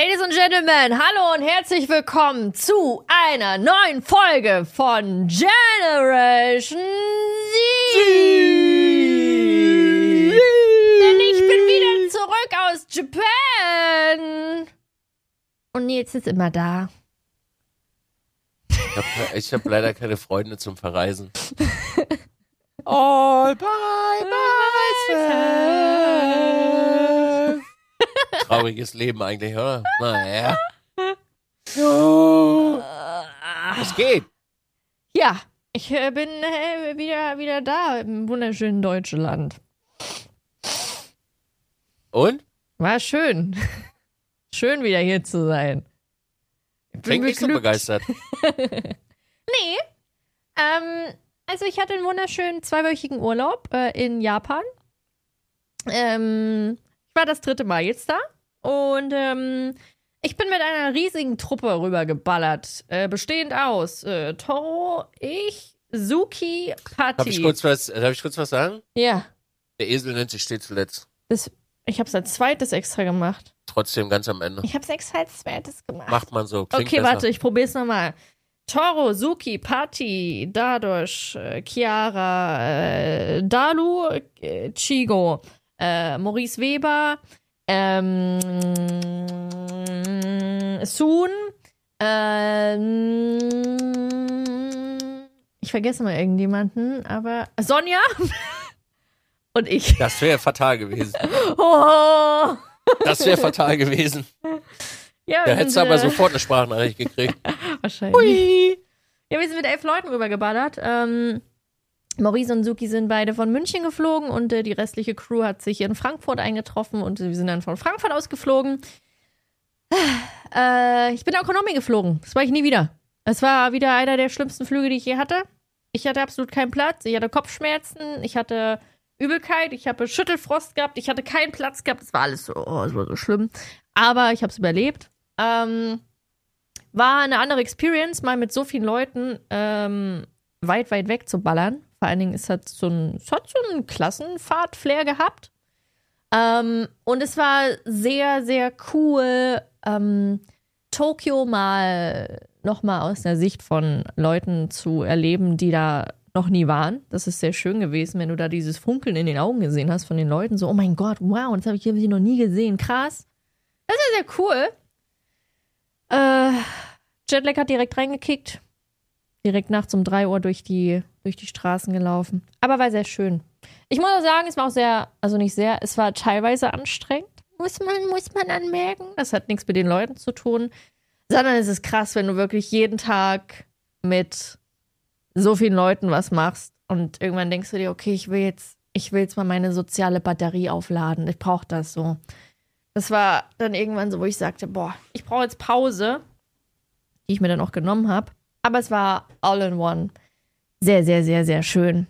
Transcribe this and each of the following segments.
Ladies and Gentlemen, hallo und herzlich willkommen zu einer neuen Folge von Generation Z. Denn ich bin wieder zurück aus Japan. Und Nils ist immer da. Ich habe ich hab leider keine Freunde zum Verreisen. All by myself. Trauriges Leben eigentlich, oder? Naja. Oh, es geht. Ja, ich äh, bin äh, wieder, wieder da im wunderschönen Deutschland. Und? War schön. Schön wieder hier zu sein. Ich bin Klingt nicht so begeistert. Nee. Ähm, also ich hatte einen wunderschönen zweiwöchigen Urlaub äh, in Japan. Ähm, war das dritte Mal jetzt da. Und ähm, ich bin mit einer riesigen Truppe rübergeballert. Äh, bestehend aus äh, Toro, ich, Suki, Darf Patti. ich kurz was, darf ich kurz was sagen? ja, Der Esel nennt sich stets zuletzt. das, ich habe es als zweites extra gemacht. Trotzdem ganz am Ende. Ich habe es extra als zweites gemacht. Macht man so. Okay, besser. warte, ich probier's nochmal. Toro, Suki, Patti, Dadosh, äh, Chiara, äh, Dalu, äh, Chigo, äh, Maurice Weber, ähm, Soon, ähm, ich vergesse mal irgendjemanden, aber Sonja und ich. Das wäre fatal gewesen. Oh. Das wäre fatal gewesen. Ja, Da hättest du aber äh, sofort eine Sprachnachricht gekriegt. Wahrscheinlich. Ja, wir sind mit elf Leuten rübergeballert. Ähm, Maurice und Suki sind beide von München geflogen und äh, die restliche Crew hat sich in Frankfurt eingetroffen und wir sind dann von Frankfurt aus geflogen. Äh, ich bin Economy geflogen. Das war ich nie wieder. Es war wieder einer der schlimmsten Flüge, die ich je hatte. Ich hatte absolut keinen Platz. Ich hatte Kopfschmerzen. Ich hatte Übelkeit. Ich habe Schüttelfrost gehabt. Ich hatte keinen Platz gehabt. Es war alles so, oh, es war so schlimm. Aber ich habe es überlebt. Ähm, war eine andere Experience, mal mit so vielen Leuten ähm, weit, weit weg zu ballern. Vor allen Dingen, es hat so ein, es hat so einen Klassenfahrt-Flair gehabt. Ähm, und es war sehr, sehr cool, ähm, Tokio mal nochmal aus der Sicht von Leuten zu erleben, die da noch nie waren. Das ist sehr schön gewesen, wenn du da dieses Funkeln in den Augen gesehen hast von den Leuten. So, oh mein Gott, wow, das habe ich hier noch nie gesehen. Krass. Das ist sehr cool. Äh, Jetlag hat direkt reingekickt. Direkt nachts um 3 Uhr durch die, durch die Straßen gelaufen. Aber war sehr schön. Ich muss auch sagen, es war auch sehr, also nicht sehr, es war teilweise anstrengend. Muss man, muss man anmerken. Das hat nichts mit den Leuten zu tun. Sondern es ist krass, wenn du wirklich jeden Tag mit so vielen Leuten was machst und irgendwann denkst du dir, okay, ich will jetzt, ich will jetzt mal meine soziale Batterie aufladen. Ich brauche das so. Das war dann irgendwann so, wo ich sagte, boah, ich brauche jetzt Pause, die ich mir dann auch genommen habe. Aber es war all in one. Sehr, sehr, sehr, sehr schön.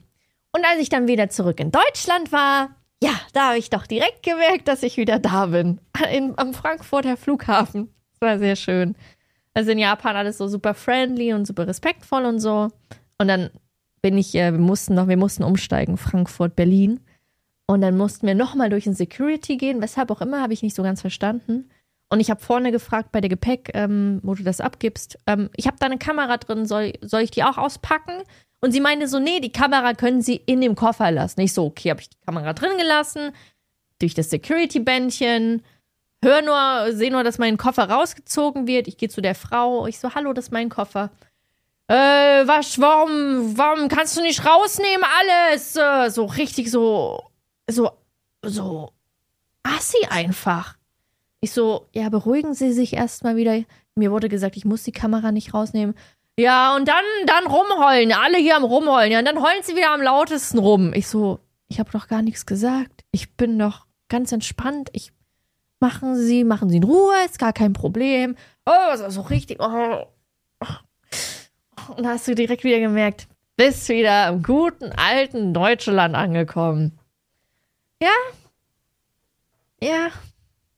Und als ich dann wieder zurück in Deutschland war, ja, da habe ich doch direkt gemerkt, dass ich wieder da bin. In, am Frankfurter Flughafen. Das war sehr schön. Also in Japan alles so super friendly und super respektvoll und so. Und dann bin ich, äh, wir mussten noch, wir mussten umsteigen, Frankfurt, Berlin. Und dann mussten wir nochmal durch den Security gehen, weshalb auch immer, habe ich nicht so ganz verstanden. Und ich habe vorne gefragt bei der Gepäck, ähm, wo du das abgibst. Ähm, ich habe da eine Kamera drin, soll, soll ich die auch auspacken? Und sie meinte so, nee, die Kamera können sie in dem Koffer lassen. Ich so, okay, habe ich die Kamera drin gelassen, durch das Security-Bändchen, hör nur, sehe nur, dass mein Koffer rausgezogen wird. Ich gehe zu der Frau, ich so, hallo, das ist mein Koffer. Äh, was, warum, warum kannst du nicht rausnehmen alles? Äh, so richtig so, so, so assi einfach. Ich so, ja, beruhigen Sie sich erstmal wieder. Mir wurde gesagt, ich muss die Kamera nicht rausnehmen. Ja, und dann, dann rumheulen. Alle hier am Rumheulen. Ja, und dann heulen sie wieder am lautesten rum. Ich so, ich habe doch gar nichts gesagt. Ich bin doch ganz entspannt. Ich machen Sie, machen Sie in Ruhe, ist gar kein Problem. Oh, das ist so richtig. Oh. Und da hast du direkt wieder gemerkt, bist wieder im guten alten Deutschland angekommen. Ja. Ja.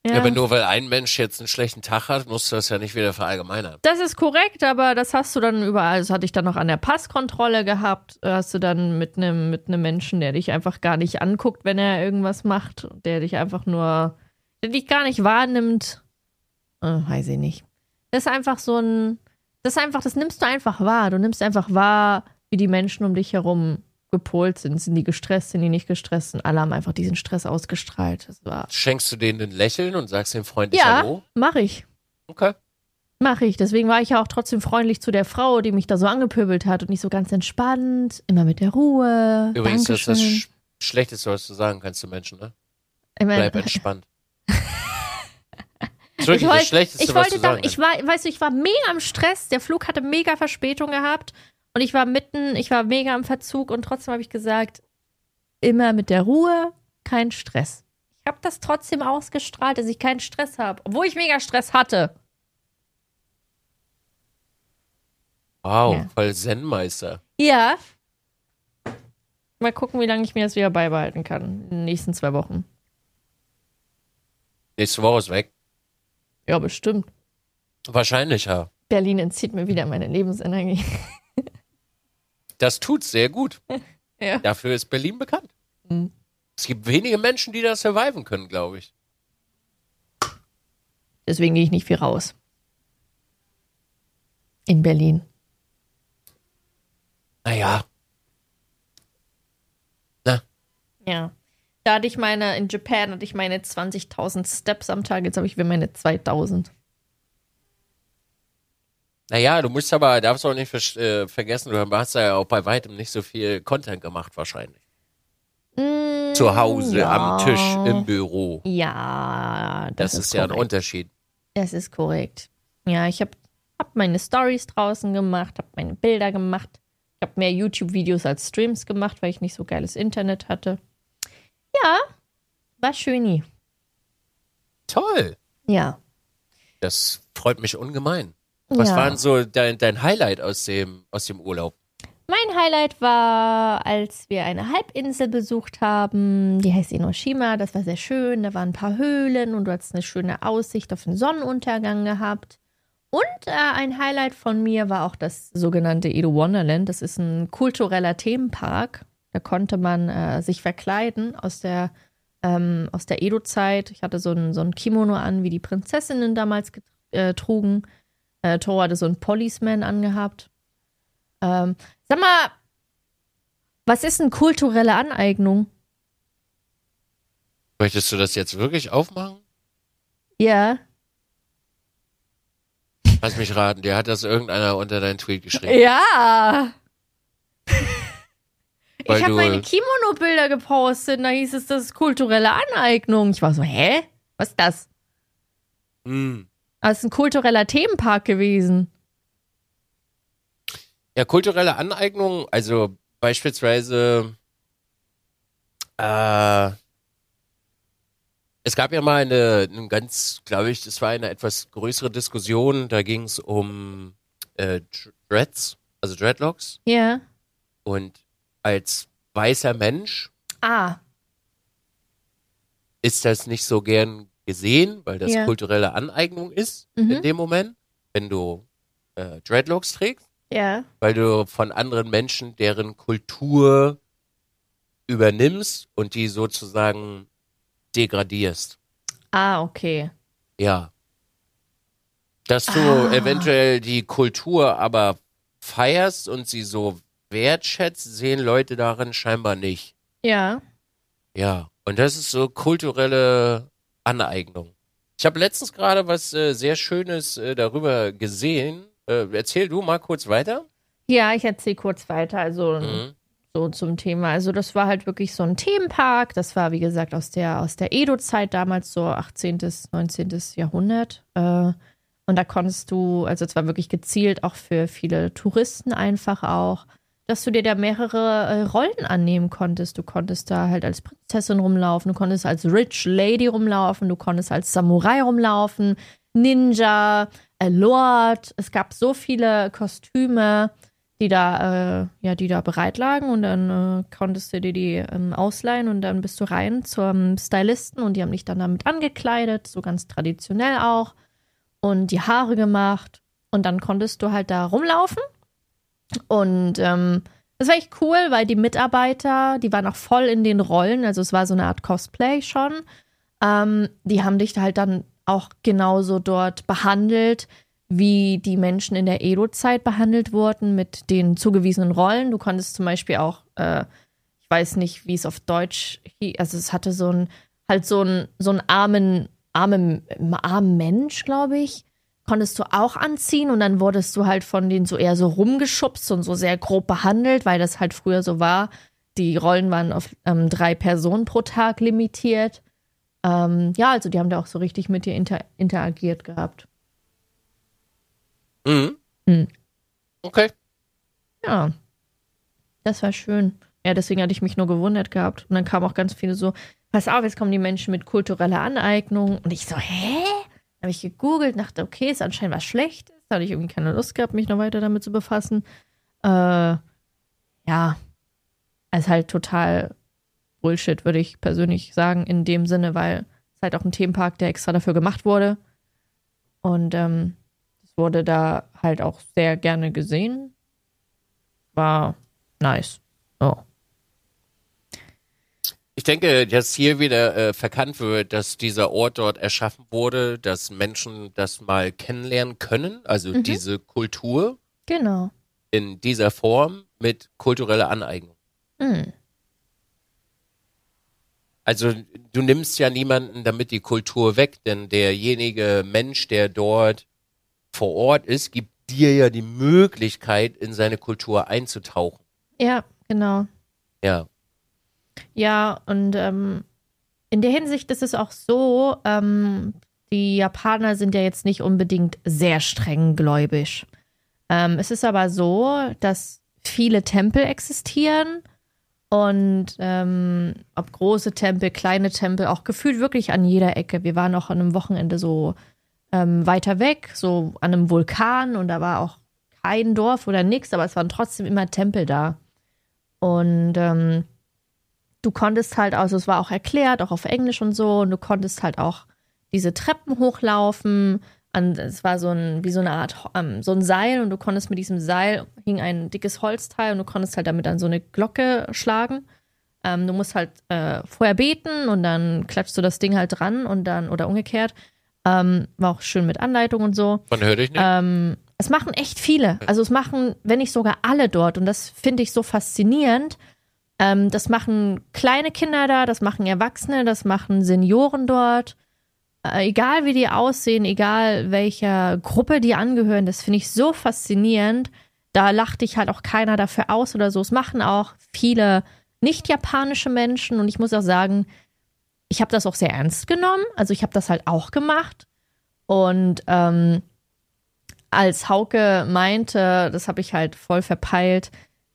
Ja. aber nur weil ein Mensch jetzt einen schlechten Tag hat, musst du das ja nicht wieder verallgemeinern. Das ist korrekt, aber das hast du dann überall. Das hatte ich dann noch an der Passkontrolle gehabt. Hast du dann mit einem mit einem Menschen, der dich einfach gar nicht anguckt, wenn er irgendwas macht, der dich einfach nur, der dich gar nicht wahrnimmt. äh, weiß ich nicht. Das ist einfach so ein, das ist einfach, das nimmst du einfach wahr. Du nimmst einfach wahr, wie die Menschen um dich herum gepolt sind. Sind die gestresst, sind die nicht gestresst? Und alle haben einfach diesen Stress ausgestrahlt. Das war, Schenkst du denen ein Lächeln und sagst dem freundlich ja, Hallo? mach ich. Okay. Mach ich. Deswegen war ich ja auch trotzdem freundlich zu der Frau, die mich da so angepöbelt hat und nicht so ganz entspannt. Immer mit der Ruhe. Übrigens, das ist das Schlechteste, was du sagen kannst zu Menschen, ne? Ich mein, Bleib entspannt. Ist Ich, wirklich das Schlechteste, ich was wollte du doch, sagen ich kannst. war, weißt du, ich war mega im Stress. Der Flug hatte mega Verspätung gehabt und ich war mitten, ich war mega im Verzug und trotzdem habe ich gesagt, immer mit der Ruhe, kein Stress. Ich habe das trotzdem ausgestrahlt, dass ich keinen Stress habe, obwohl ich mega Stress hatte. Wow, Ja. voll Zen-Meister. Ja. Mal gucken, wie lange ich mir das wieder beibehalten kann in den nächsten zwei Wochen. Nächste Woche ist weg. Ja, bestimmt. Wahrscheinlich, ja. Berlin entzieht mir wieder meine Lebensenergie. Das tut sehr gut. Ja. Dafür ist Berlin bekannt. Mhm. Es gibt wenige Menschen, die das surviven können, glaube ich. Deswegen gehe ich nicht viel raus. In Berlin. Naja. Ja. Da hatte ich meine, in Japan hatte ich meine 20.000 Steps am Tag, jetzt habe ich wieder meine 2000. Naja, du musst aber, darfst auch nicht ver äh, vergessen, du hast ja auch bei weitem nicht so viel Content gemacht, wahrscheinlich. Mm, Zu Hause, ja. am Tisch, im Büro. Ja, Das, ist, ja ein. Unterschied. Das ist korrekt. Ja, ich habe hab meine Stories draußen gemacht, habe meine Bilder gemacht. Ich habe mehr YouTube-Videos als Streams gemacht, weil ich nicht so geiles Internet hatte. Ja, war schöni. Toll. Ja. Das freut mich ungemein. Was ja. war denn so dein, dein Highlight aus dem, aus dem Urlaub? Mein Highlight war, als wir eine Halbinsel besucht haben. Die heißt Enoshima. Das war sehr schön. Da waren ein paar Höhlen und du hattest eine schöne Aussicht auf den Sonnenuntergang gehabt. Und äh, ein Highlight von mir war auch das sogenannte Edo Wonderland. Das ist ein kultureller Themenpark. Da konnte man äh, sich verkleiden aus der, ähm, aus der Edo-Zeit. Ich hatte so ein, so ein Kimono an, wie die Prinzessinnen damals äh, trugen. Äh, Toro hatte so ein Policeman angehabt. Ähm, sag mal, was ist eine kulturelle Aneignung? Möchtest du das jetzt wirklich aufmachen? Ja. Lass mich raten, dir hat das irgendeiner unter deinen Tweet geschrieben. Ja. Weil ich habe meine Kimono-Bilder gepostet da hieß es, das ist kulturelle Aneignung. Ich war so, hä? Was ist das? Hm. Das ist ein kultureller Themenpark gewesen. Ja, kulturelle Aneignung, also beispielsweise, äh, es gab ja mal eine, eine ganz, glaube ich, das war eine etwas größere Diskussion, da ging es um äh, Dreads, also Dreadlocks. Ja. Und als weißer Mensch Ah. ist das nicht so gern gesehen, weil das Ja. kulturelle Aneignung ist Mhm. in dem Moment, wenn du äh, Dreadlocks trägst. Ja. weil du von anderen Menschen deren Kultur übernimmst und die sozusagen degradierst. Ah, okay. Ja. Dass du Ah. eventuell die Kultur aber feierst und sie so wertschätzt, sehen Leute darin scheinbar nicht. Ja. Ja. Und das ist so kulturelle Aneignung. Ich habe letztens gerade was äh, sehr Schönes äh, darüber gesehen. Äh, erzähl du mal kurz weiter. Ja, ich erzähle kurz weiter. Also Mhm. so zum Thema. Also das war halt wirklich so ein Themenpark. Das war, wie gesagt, aus der, aus der Edo-Zeit damals, so 18., 19. Jahrhundert. Äh, und da konntest du, also es war wirklich gezielt auch für viele Touristen einfach auch, dass du dir da mehrere äh, Rollen annehmen konntest. Du konntest da halt als Prinzessin rumlaufen, du konntest als Rich Lady rumlaufen, du konntest als Samurai rumlaufen, Ninja, äh, Lord. Es gab so viele Kostüme die da, äh, ja, die da bereit lagen und dann äh, konntest du dir die ähm, ausleihen und dann bist du rein zum Stylisten und die haben dich dann damit angekleidet, so ganz traditionell auch und die Haare gemacht und dann konntest du halt da rumlaufen und ähm, das war echt cool, weil die Mitarbeiter, die waren auch voll in den Rollen, also es war so eine Art Cosplay schon, ähm, die haben dich halt dann auch genauso dort behandelt, wie die Menschen in der Edo-Zeit behandelt wurden mit den zugewiesenen Rollen. Du konntest zum Beispiel auch, äh, ich weiß nicht, wie es auf Deutsch, also es hatte so ein, halt so ein, so einen armen, armen, armen Mensch, glaube ich, konntest du auch anziehen und dann wurdest du halt von denen so eher so rumgeschubst und so sehr grob behandelt, weil das halt früher so war. Die Rollen waren auf ähm, drei Personen pro Tag limitiert. Ähm, ja, also die haben da auch so richtig mit dir inter interagiert gehabt. Mhm. Mhm. Okay. Ja. Das war schön. Ja, deswegen hatte ich mich nur gewundert gehabt. Und dann kamen auch ganz viele so, pass auf, jetzt kommen die Menschen mit kultureller Aneignung. Und ich so, hä? Habe ich gegoogelt, dachte, okay, ist anscheinend was Schlechtes. Da hatte ich irgendwie keine Lust gehabt, mich noch weiter damit zu befassen. Äh, ja, ist halt total Bullshit, würde ich persönlich sagen, in dem Sinne, weil es halt auch ein Themenpark, der extra dafür gemacht wurde. Und ähm, es wurde da halt auch sehr gerne gesehen. War nice. Oh. Ich denke, dass hier wieder äh, verkannt wird, dass dieser Ort dort erschaffen wurde, dass Menschen das mal kennenlernen können, also mhm. diese Kultur. Genau. In dieser Form mit kultureller Aneignung. Mhm. Also du nimmst ja niemanden damit die Kultur weg, denn derjenige Mensch, der dort vor Ort ist, gibt dir ja die Möglichkeit, in seine Kultur einzutauchen. Ja, genau. Ja. Ja, und ähm, in der Hinsicht ist es auch so, ähm, die Japaner sind ja jetzt nicht unbedingt sehr streng gläubig. Ähm, es ist aber so, dass viele Tempel existieren und ähm, ob große Tempel, kleine Tempel, auch gefühlt wirklich an jeder Ecke. Wir waren auch an einem Wochenende so ähm, weiter weg, so an einem Vulkan und da war auch kein Dorf oder nichts, aber es waren trotzdem immer Tempel da. Und ähm, du konntest halt, also es war auch erklärt, auch auf Englisch und so, und du konntest halt auch diese Treppen hochlaufen. An, es war so ein, wie so eine Art, ähm, so ein Seil und du konntest mit diesem Seil hing ein dickes Holzteil und du konntest halt damit an so eine Glocke schlagen. Ähm, du musst halt äh, vorher beten und dann klatschst du das Ding halt dran und dann, oder umgekehrt. Ähm, war auch schön mit Anleitung und so. Man hört dich nicht. Ähm, es machen echt viele. Also es machen, wenn nicht sogar alle dort. Und das finde ich so faszinierend. Ähm, das machen kleine Kinder da, das machen Erwachsene, das machen Senioren dort. Äh, egal wie die aussehen, egal welcher Gruppe die angehören, das finde ich so faszinierend. Da lacht dich halt auch keiner dafür aus oder so. Es machen auch viele nicht japanische Menschen und ich muss auch sagen, ich habe das auch sehr ernst genommen. Also ich habe das halt auch gemacht. Und ähm, als Hauke meinte, das habe ich halt voll verpeilt,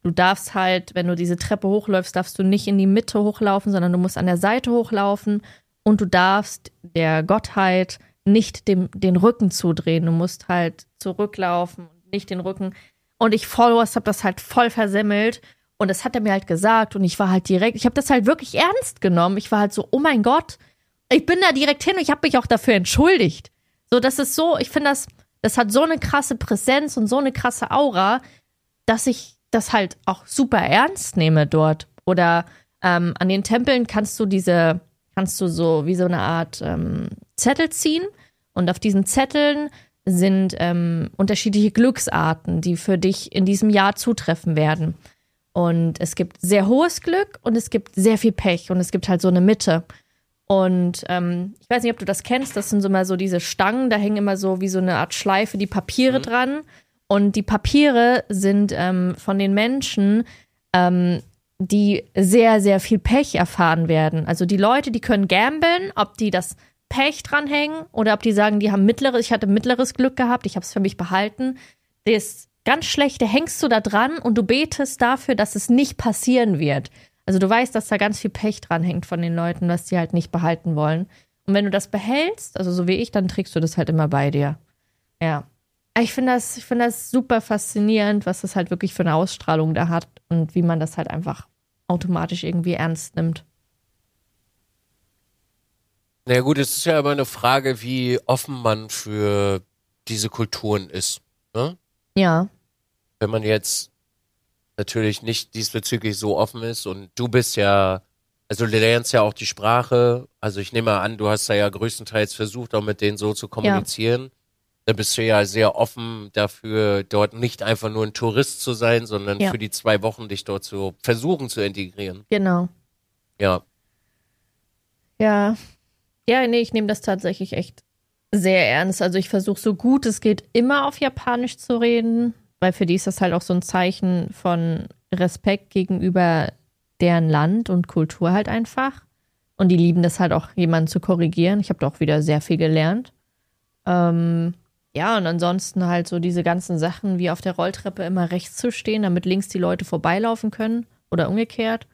du darfst halt, wenn du diese Treppe hochläufst, darfst du nicht in die Mitte hochlaufen, sondern du musst an der Seite hochlaufen und du darfst der Gottheit nicht dem, den Rücken zudrehen. Du musst halt zurücklaufen und nicht den Rücken. Und ich Followers habe das halt voll versemmelt und das hat er mir halt gesagt und ich war halt direkt, ich habe das halt wirklich ernst genommen. Ich war halt so, oh mein Gott, ich bin da direkt hin und ich habe mich auch dafür entschuldigt. So, das ist so, ich finde das, das hat so eine krasse Präsenz und so eine krasse Aura, dass ich das halt auch super ernst nehme dort. Oder ähm, an den Tempeln kannst du diese, kannst du so wie so eine Art ähm, Zettel ziehen und auf diesen Zetteln sind ähm, unterschiedliche Glücksarten, die für dich in diesem Jahr zutreffen werden. Und es gibt sehr hohes Glück und es gibt sehr viel Pech und es gibt halt so eine Mitte. Und ähm, ich weiß nicht, ob du das kennst, das sind so mal so diese Stangen, da hängen immer so wie so eine Art Schleife die Papiere mhm. dran. Und die Papiere sind ähm, von den Menschen, ähm, die sehr, sehr viel Pech erfahren werden. Also die Leute, die können gamblen, ob die das Pech dranhängen oder ob die sagen, die haben mittleres, ich hatte mittleres Glück gehabt, ich habe es für mich behalten. Das ganz schlechte hängst du da dran und du betest dafür, dass es nicht passieren wird. Also du weißt, dass da ganz viel Pech dran hängt von den Leuten, was die halt nicht behalten wollen. Und wenn du das behältst, also so wie ich, dann trägst du das halt immer bei dir. Ja. Ich finde das, ich das super faszinierend, was das halt wirklich für eine Ausstrahlung da hat und wie man das halt einfach automatisch irgendwie ernst nimmt. Na naja, gut, es ist ja immer eine Frage, wie offen man für diese Kulturen ist. Ne? Ja wenn man jetzt natürlich nicht diesbezüglich so offen ist und du bist ja Also du lernst ja auch die Sprache. Also ich nehme an, du hast da ja größtenteils versucht, auch mit denen so zu kommunizieren. Da bist du ja sehr offen dafür, dort nicht einfach nur ein Tourist zu sein, sondern Ja. für die zwei Wochen dich dort zu versuchen zu integrieren. Genau. Ja. Ja. Ja, nee, ich nehme das tatsächlich echt sehr ernst. Also ich versuche so gut es geht immer auf Japanisch zu reden, weil für die ist das halt auch so ein Zeichen von Respekt gegenüber deren Land und Kultur halt einfach. Und die lieben das halt auch, jemanden zu korrigieren. Ich habe da auch wieder sehr viel gelernt. Ähm, ja, und ansonsten halt so diese ganzen Sachen, wie auf der Rolltreppe immer rechts zu stehen, damit links die Leute vorbeilaufen können oder umgekehrt.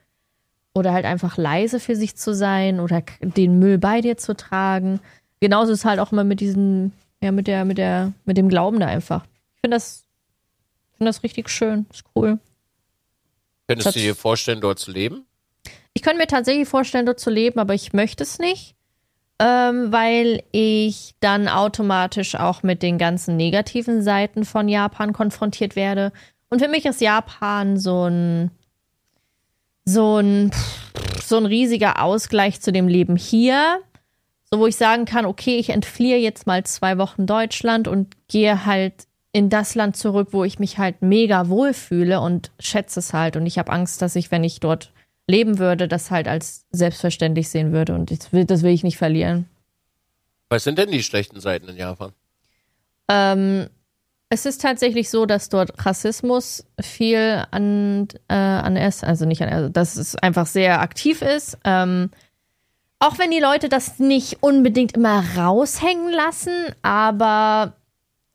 Oder halt einfach leise für sich zu sein oder den Müll bei dir zu tragen. Genauso ist halt auch immer mit diesem, ja, mit der, mit der, mit dem Glauben da einfach. Ich finde das, finde das richtig schön. Ist cool. Könntest du dir vorstellen, dort zu leben? Ich könnte mir tatsächlich vorstellen, dort zu leben, aber ich möchte es nicht, ähm, weil ich dann automatisch auch mit den ganzen negativen Seiten von Japan konfrontiert werde. Und für mich ist Japan so ein so ein so ein riesiger Ausgleich zu dem Leben hier, so wo ich sagen kann, okay, ich entfliehe jetzt mal zwei Wochen Deutschland und gehe halt in das Land zurück, wo ich mich halt mega wohlfühle und schätze es halt. Und ich habe Angst, dass ich, wenn ich dort leben würde, das halt als selbstverständlich sehen würde. Und das will, das will ich nicht verlieren. Was sind denn die schlechten Seiten in Japan? Ähm, es ist tatsächlich so, dass dort Rassismus viel an, äh, an es, also nicht an, also dass es einfach sehr aktiv ist. Ähm, auch wenn die Leute das nicht unbedingt immer raushängen lassen, aber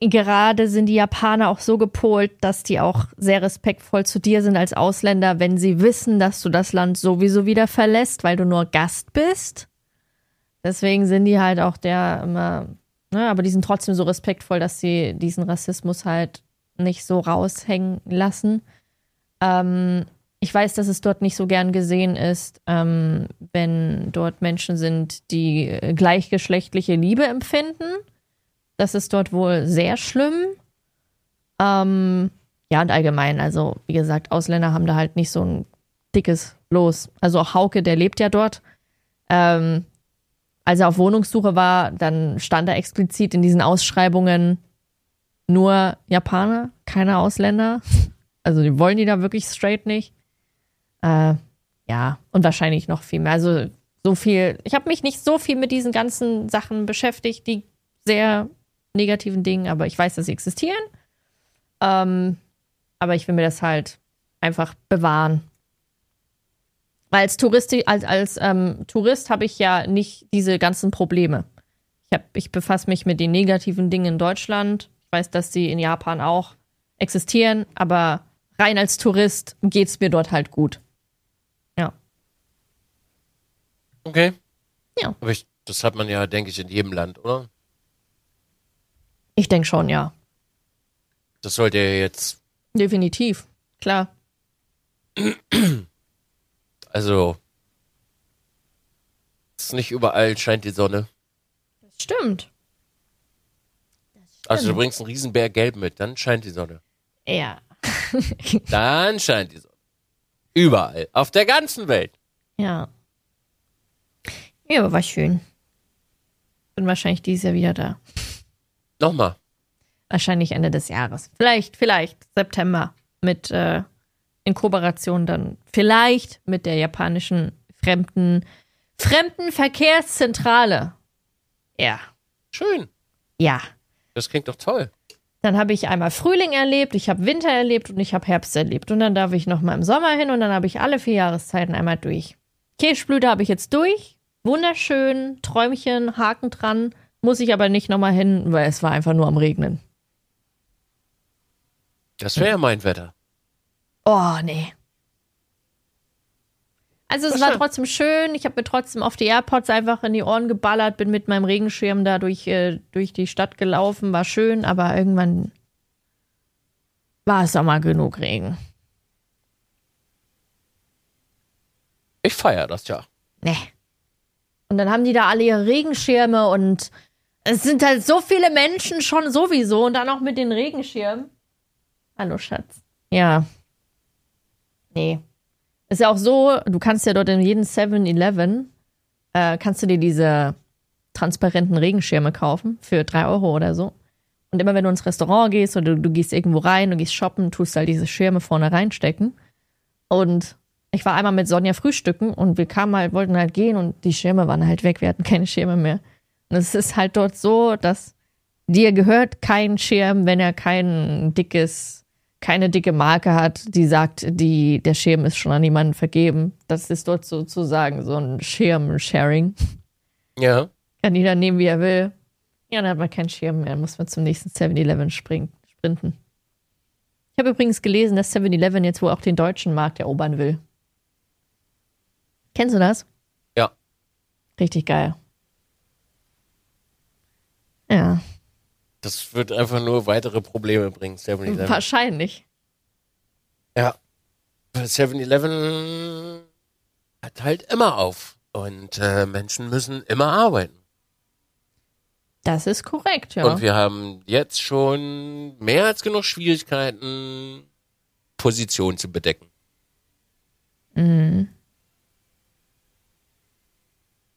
gerade sind die Japaner auch so gepolt, dass die auch sehr respektvoll zu dir sind als Ausländer, wenn sie wissen, dass du das Land sowieso wieder verlässt, weil du nur Gast bist. Deswegen sind die halt auch der immer, ne, aber die sind trotzdem so respektvoll, dass sie diesen Rassismus halt nicht so raushängen lassen. Ähm, ich weiß, dass es dort nicht so gern gesehen ist, ähm, wenn dort Menschen sind, die gleichgeschlechtliche Liebe empfinden. Das ist dort wohl sehr schlimm. Ähm, ja, und allgemein, also wie gesagt, Ausländer haben da halt nicht so ein dickes Los. Also auch Hauke, der lebt ja dort. Ähm, als er auf Wohnungssuche war, dann stand da explizit in diesen Ausschreibungen nur Japaner, keine Ausländer. Also die wollen die da wirklich straight nicht. Äh, ja, und wahrscheinlich noch viel mehr. Also so viel. Ich habe mich nicht so viel mit diesen ganzen Sachen beschäftigt, die sehr negativen Dingen, aber ich weiß, dass sie existieren. Ähm, aber ich will mir das halt einfach bewahren. Weil als Tourist, als, als ähm, Tourist habe ich ja nicht diese ganzen Probleme. Ich, hab, ich befasse mich mit den negativen Dingen in Deutschland. Ich weiß, dass sie in Japan auch existieren, aber rein als Tourist geht es mir dort halt gut. Ja. Okay. Ja. Aber ich, das hat man ja, denke ich, in jedem Land, oder? Ich denke schon, ja. Das sollte ja jetzt, Definitiv. Klar. also, ist nicht überall scheint die Sonne. Das stimmt. Also du bringst einen Riesenberg Gelb mit, dann scheint die Sonne. Ja. Dann scheint die Sonne. Überall. Auf der ganzen Welt. Ja. Ja, aber war schön. Bin wahrscheinlich dieses Jahr wieder da. Nochmal. Wahrscheinlich Ende des Jahres. Vielleicht, vielleicht September mit äh, in Kooperation dann vielleicht mit der japanischen fremden Fremdenverkehrszentrale. Ja. Schön. Ja. Das klingt doch toll. Dann habe ich einmal Frühling erlebt, ich habe Winter erlebt und ich habe Herbst erlebt. Und dann darf ich noch mal im Sommer hin und dann habe ich alle vier Jahreszeiten einmal durch. Kirschblüte habe ich jetzt durch. Wunderschön, Träumchen, Haken dran. Muss ich aber nicht noch mal hin, weil es war einfach nur am Regnen. Das wäre ja mein Wetter. Oh, nee. Also es Das war trotzdem schön. Ich habe mir trotzdem auf die AirPods einfach in die Ohren geballert, bin mit meinem Regenschirm da durch, äh, durch die Stadt gelaufen. War schön, aber irgendwann war es auch mal genug Regen. Ich feiere das ja. Nee. Und dann haben die da alle ihre Regenschirme und es sind halt so viele Menschen schon sowieso und dann auch mit den Regenschirmen. Hallo, Schatz. Ja. Nee. Ist ja auch so, du kannst ja dort in jedem 7-Eleven, äh, kannst du dir diese transparenten Regenschirme kaufen für 3 Euro oder so. Und immer wenn du ins Restaurant gehst oder du, du gehst irgendwo rein, du gehst shoppen, tust halt diese Schirme vorne reinstecken. Und ich war einmal mit Sonja frühstücken und wir kamen halt, wollten halt gehen und die Schirme waren halt weg. Wir hatten keine Schirme mehr. Es ist halt dort so, dass dir gehört kein Schirm, wenn er kein dickes, keine dicke Marke hat, die sagt, die, der Schirm ist schon an jemanden vergeben. Das ist dort sozusagen so ein Schirm-Sharing. Ja. Kann jeder nehmen, wie er will. Ja, dann hat man keinen Schirm mehr, dann muss man zum nächsten 7-Eleven sprinten. Ich habe übrigens gelesen, dass 7-Eleven jetzt wohl auch den deutschen Markt erobern will. Kennst du das? Ja. Richtig geil. Ja, Das wird einfach nur weitere Probleme bringen, 7-Eleven. wahrscheinlich. Ja. 7-Eleven hat halt immer auf. Und äh, Menschen müssen immer arbeiten. Das ist korrekt, ja. Und wir haben jetzt schon mehr als genug Schwierigkeiten, Positionen zu bedecken. Mhm.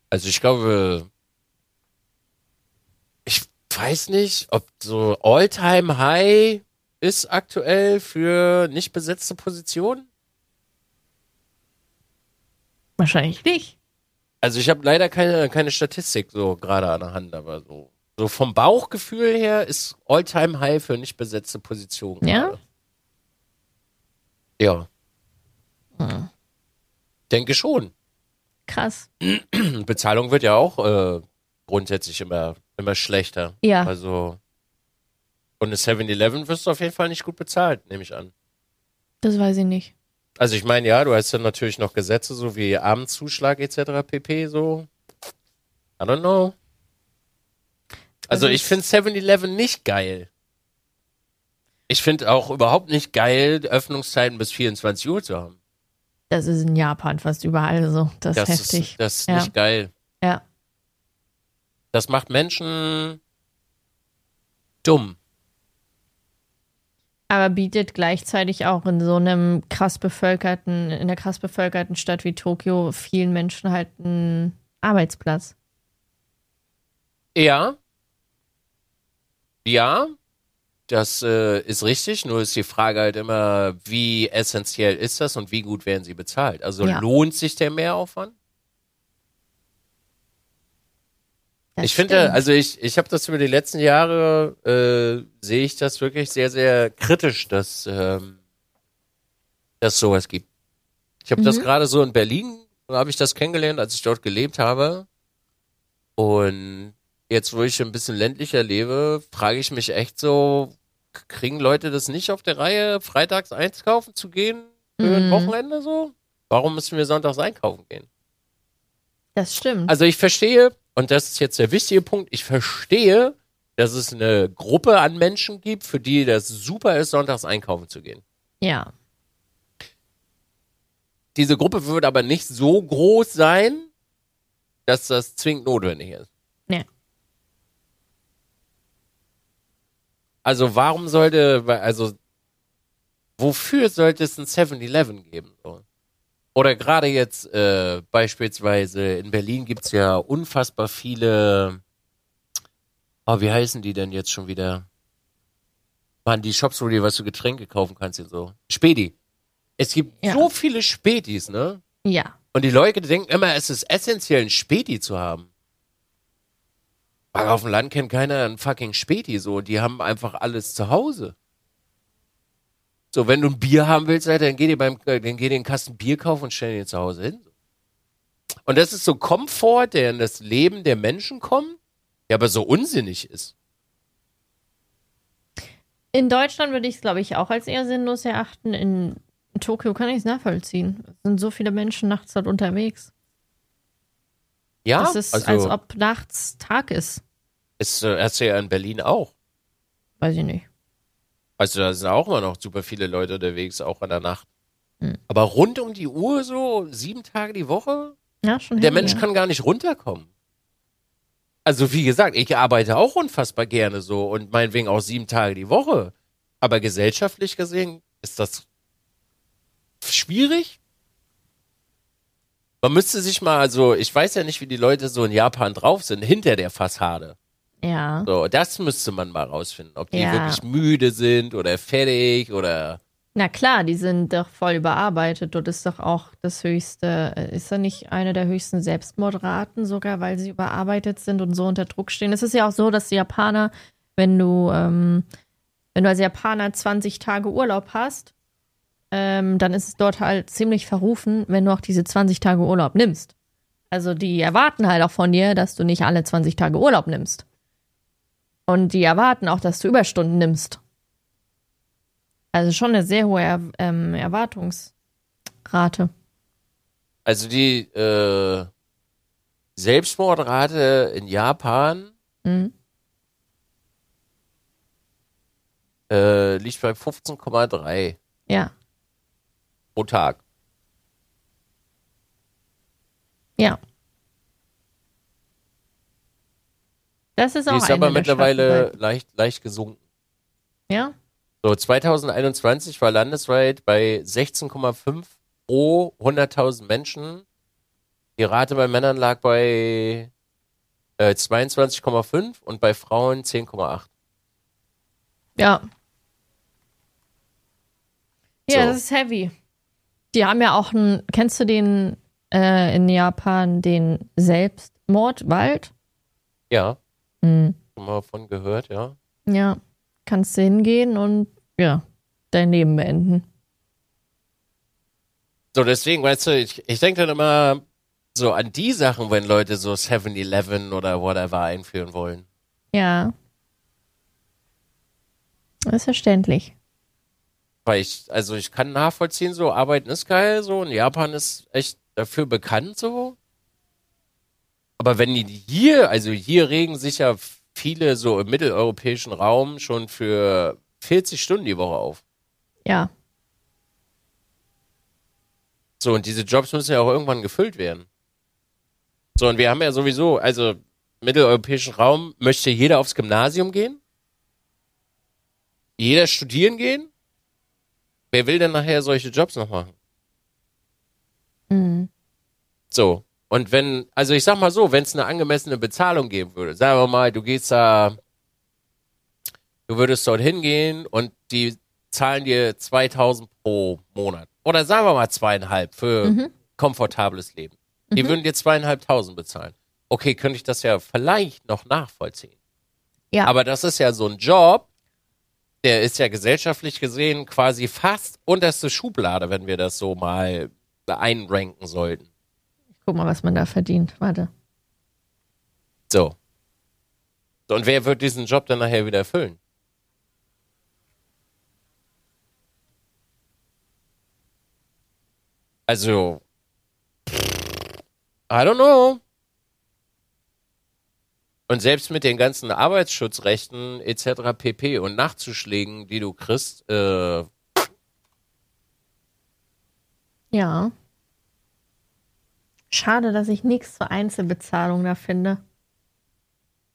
Also ich glaube, weiß nicht, ob so All-Time High ist aktuell für nicht besetzte Positionen. Wahrscheinlich nicht. Also ich habe leider keine, keine Statistik so gerade an der Hand, aber so, so vom Bauchgefühl her ist All-Time High für nicht besetzte Positionen. Ja? Ja. Hm. Denke schon. Krass. Bezahlung wird ja auch äh, grundsätzlich immer, immer schlechter. Ja. Also und eine 7-Eleven wirst du auf jeden Fall nicht gut bezahlt, nehme ich an. Das weiß ich nicht. Also ich meine, ja, du hast dann natürlich noch Gesetze, so wie Abendzuschlag etc. pp. so. I don't know. Also Also ich finde 7-Eleven nicht geil. Ich finde auch überhaupt nicht geil, Öffnungszeiten bis 24 Uhr zu haben. Das ist in Japan fast überall so. Das, Das ist heftig. ist, das ist Ja. nicht geil. ja. Das macht Menschen dumm. Aber bietet gleichzeitig auch in so einem krass bevölkerten, in einer krass bevölkerten Stadt wie Tokio vielen Menschen halt einen Arbeitsplatz. Ja. Ja. Das äh, ist richtig, nur ist die Frage halt immer, wie essentiell ist das und wie gut werden sie bezahlt? Also Ja. lohnt sich der Mehraufwand? Das ich finde, stimmt. also ich, ich habe das über die letzten Jahre, äh, sehe ich das wirklich sehr, sehr kritisch, dass ähm, dass sowas gibt. Ich habe das Mhm. gerade so in Berlin, habe ich das kennengelernt, als ich dort gelebt habe. Und jetzt, wo ich ein bisschen ländlicher lebe, frage ich mich echt so, kriegen Leute das nicht auf der Reihe, freitags einkaufen zu gehen für ein Mhm. Wochenende so? Warum müssen wir sonntags einkaufen gehen? Das stimmt. Also ich verstehe, und das ist jetzt der wichtige Punkt, ich verstehe, dass es eine Gruppe an Menschen gibt, für die das super ist, sonntags einkaufen zu gehen. ja. Diese Gruppe wird aber nicht so groß sein, dass das zwingend notwendig ist. Ja. Also warum sollte, also wofür sollte es ein 7-Eleven geben? So? Oder gerade jetzt äh, beispielsweise in Berlin gibt's ja unfassbar viele, oh, wie heißen die denn jetzt schon wieder? Mann, die Shops, wo du dir was für Getränke kaufen kannst und so. Spedi. Es gibt Ja. so viele Spätis, ne? Ja. Und die Leute denken immer, es ist essentiell, ein Späti zu haben. Aber auf dem Land kennt keiner ein fucking Späti so. Die haben einfach alles zu Hause. So, wenn du ein Bier haben willst, Alter, dann geh dir beim, äh, dann geh dir einen Kasten Bier kaufen und stell dir zu Hause hin. Und das ist so Komfort, der in das Leben der Menschen kommt, der aber so unsinnig ist. In Deutschland würde ich es, glaube ich, auch als eher sinnlos erachten. In Tokio kann ich es nachvollziehen. Es sind so viele Menschen nachts dort unterwegs. Ja, das ist, also als ob nachts Tag ist. ist, äh, hast du ja in Berlin auch. Weiß ich nicht. Also da sind auch immer noch super viele Leute unterwegs, auch in der Nacht. Hm. Aber rund um die Uhr so, sieben Tage die Woche, Ja, schon der Mensch ja. kann gar nicht runterkommen. Also wie gesagt, ich arbeite auch unfassbar gerne so und meinetwegen auch sieben Tage die Woche. Aber gesellschaftlich gesehen ist das schwierig. Man müsste sich mal, also ich weiß ja nicht, wie die Leute so in Japan drauf sind, hinter der Fassade. Ja. So, das müsste man mal rausfinden, ob die Ja. wirklich müde sind oder fertig oder Na klar, die sind doch voll überarbeitet. Dort ist doch auch das höchste, äh, ist da nicht eine der höchsten Selbstmordraten sogar, weil sie überarbeitet sind und so unter Druck stehen. Es ist ja auch so, dass die Japaner, wenn du, ähm, wenn du als Japaner 20 Tage Urlaub hast, ähm, dann ist es dort halt ziemlich verrufen, wenn du auch diese 20 Tage Urlaub nimmst. Also die erwarten halt auch von dir, dass du nicht alle 20 Tage Urlaub nimmst. Und die erwarten auch, dass du Überstunden nimmst. Also schon eine sehr hohe er ähm, Erwartungsrate. also die äh, Selbstmordrate in Japan Mhm. äh, liegt bei 15,3 Ja, pro Tag. ja. Das ist auch Die ist aber mittlerweile leicht, leicht gesunken. Ja, So, 2021 war landesweit bei 16,5 pro 100.000 Menschen. Die Rate bei Männern lag bei äh, 22,5 und bei Frauen 10,8. ja. Ja, So. das ist heavy. Die haben ja auch einen, kennst du den äh, in Japan, den Selbstmordwald? Ja, Mhm. schon mal von gehört, ja. Ja, kannst du hingehen und ja, dein Leben beenden. So, deswegen, weißt du, ich, ich denke dann immer so an die Sachen, wenn Leute so 7-Eleven oder whatever einführen wollen. Ja. Das ist verständlich. Weil ich, also ich kann nachvollziehen, so Arbeiten ist geil, so und Japan ist echt dafür bekannt, so. Aber wenn die hier, also hier regen sich ja viele so im mitteleuropäischen Raum schon für 40 Stunden die Woche auf. Ja. So, und diese Jobs müssen ja auch irgendwann gefüllt werden. So, und wir haben ja sowieso, also im mitteleuropäischen Raum möchte jeder aufs Gymnasium gehen. Jeder studieren gehen. Wer will denn nachher solche Jobs noch machen? Mhm. So. Und wenn, also ich sag mal so, wenn es eine angemessene Bezahlung geben würde, sagen wir mal, du gehst da, du würdest dort hingehen und die zahlen dir 2000 pro Monat. Oder sagen wir mal zweieinhalb für komfortables Leben. Die würden dir zweieinhalbtausend bezahlen. Okay, könnte ich das ja vielleicht noch nachvollziehen. Ja. Aber das ist ja so ein Job, der ist ja gesellschaftlich gesehen quasi fast unterste Schublade, wenn wir das so mal einranken sollten. Guck mal, was man da verdient. Warte. So. So, Und wer wird diesen Job dann nachher wieder erfüllen? Also, I don't know. Und selbst mit den ganzen Arbeitsschutzrechten etc. pp. und Nachzuschlägen, die du kriegst, äh, Ja. Schade, dass ich nichts zur Einzelbezahlung da finde.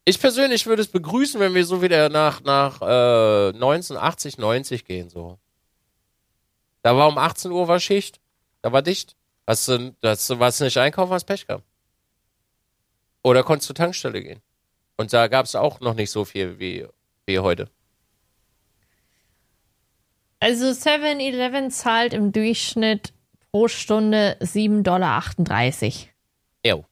ich persönlich würde es begrüßen, wenn wir so wieder nach, nach äh, 1980, 90 gehen. So. Da war um 18 Uhr war Schicht. Da war dicht. Hast du, hast du was nicht einkaufen, hast Pech gehabt. Oder konntest zur Tankstelle gehen. Und da gab es auch noch nicht so viel wie, wie heute. Also 7-Eleven zahlt im Durchschnitt pro Stunde 7,38 Dollar. Ew.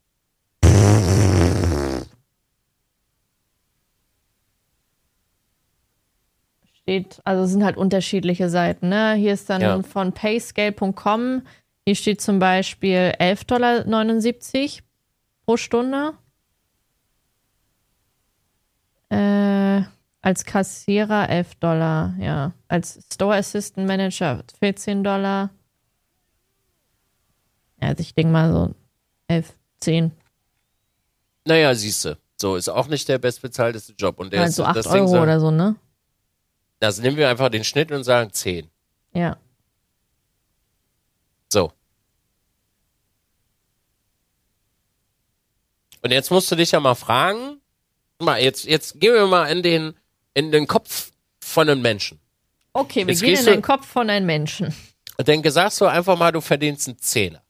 Steht, also sind halt unterschiedliche Seiten, ne? Hier ist dann Ja. von payscale.com, hier steht zum Beispiel 11,79 Dollar pro Stunde. Äh, als Kassierer 11 Dollar, ja. Als Store Assistant Manager 14 Dollar. Ja, also ich denke mal so 11, 10. Naja, siehst du. So, ist auch nicht der bestbezahlteste Job. Und der Also ist, 8 das Euro sagt- oder so, ne? Das nehmen wir einfach den Schnitt und sagen 10. Ja. So. Und jetzt musst du dich ja mal fragen, mal, jetzt, jetzt gehen wir mal in den, in den Kopf von einem Menschen. Okay, wir Jetzt gehen in den Kopf von einem Menschen. Und denke, sagst du einfach mal, du verdienst einen Zehner.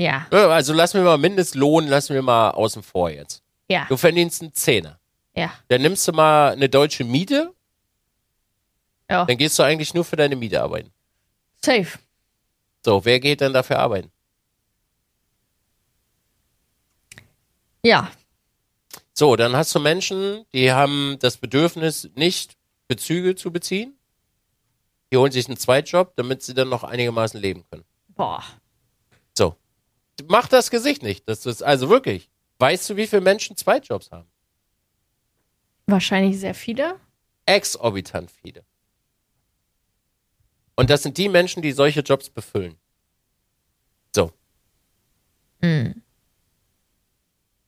Ja, Also lassen wir mal Mindestlohn, lassen wir mal außen vor jetzt. ja, Du verdienst einen Zehner. ja, Dann nimmst du mal eine deutsche Miete, ja. dann gehst du eigentlich nur für deine Miete arbeiten. Safe. So, wer geht denn dafür arbeiten? Ja, So, dann hast du Menschen, die haben das Bedürfnis, nicht Bezüge zu beziehen. Die holen sich einen Zweitjob, damit sie dann noch einigermaßen leben können. boah. Mach das Gesicht nicht. Das ist also wirklich. Weißt du, wie viele Menschen Zweitjobs haben? Wahrscheinlich sehr viele. Exorbitant viele. Und das sind die Menschen, die solche Jobs befüllen. So. Hm.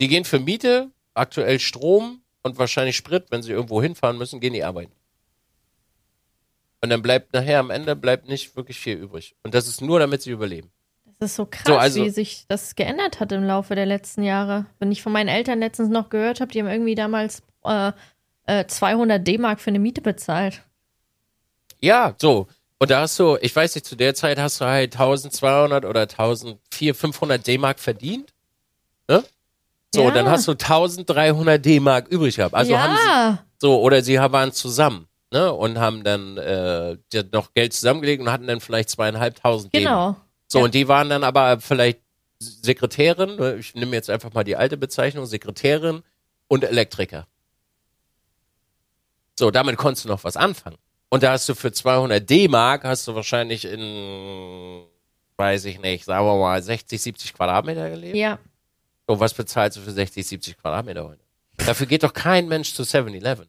Die gehen für Miete, aktuell Strom und wahrscheinlich Sprit, wenn sie irgendwo hinfahren müssen, gehen die arbeiten. Und dann bleibt nachher am Ende bleibt nicht wirklich viel übrig. Und das ist nur, damit sie überleben. Das ist so krass, So, also- wie sich das geändert hat im Laufe der letzten Jahre. Wenn ich von meinen Eltern letztens noch gehört habe, die haben irgendwie damals äh, äh, 200 D-Mark für eine Miete bezahlt. Ja, so. Und da hast du, ich weiß nicht, zu der Zeit hast du halt 1200 oder 1400, 500 D-Mark verdient. Ne? So, Ja. dann hast du 1300 D-Mark übrig gehabt. Also haben sie, ja, so, oder sie waren zusammen, ne? Und haben dann äh, noch Geld zusammengelegt und hatten dann vielleicht zweieinhalbtausend D-Mark. genau. So, Ja. und die waren dann aber vielleicht Sekretärin, ne, ich nehme jetzt einfach mal die alte Bezeichnung, Sekretärin und Elektriker. So, damit konntest du noch was anfangen. Und da hast du für 200 D-Mark hast du wahrscheinlich in, weiß ich nicht, sagen wir mal 60, 70 Quadratmeter gelebt. Ja, So, was bezahlst du für 60, 70 Quadratmeter heute? Dafür geht doch kein Mensch zu 7-Eleven.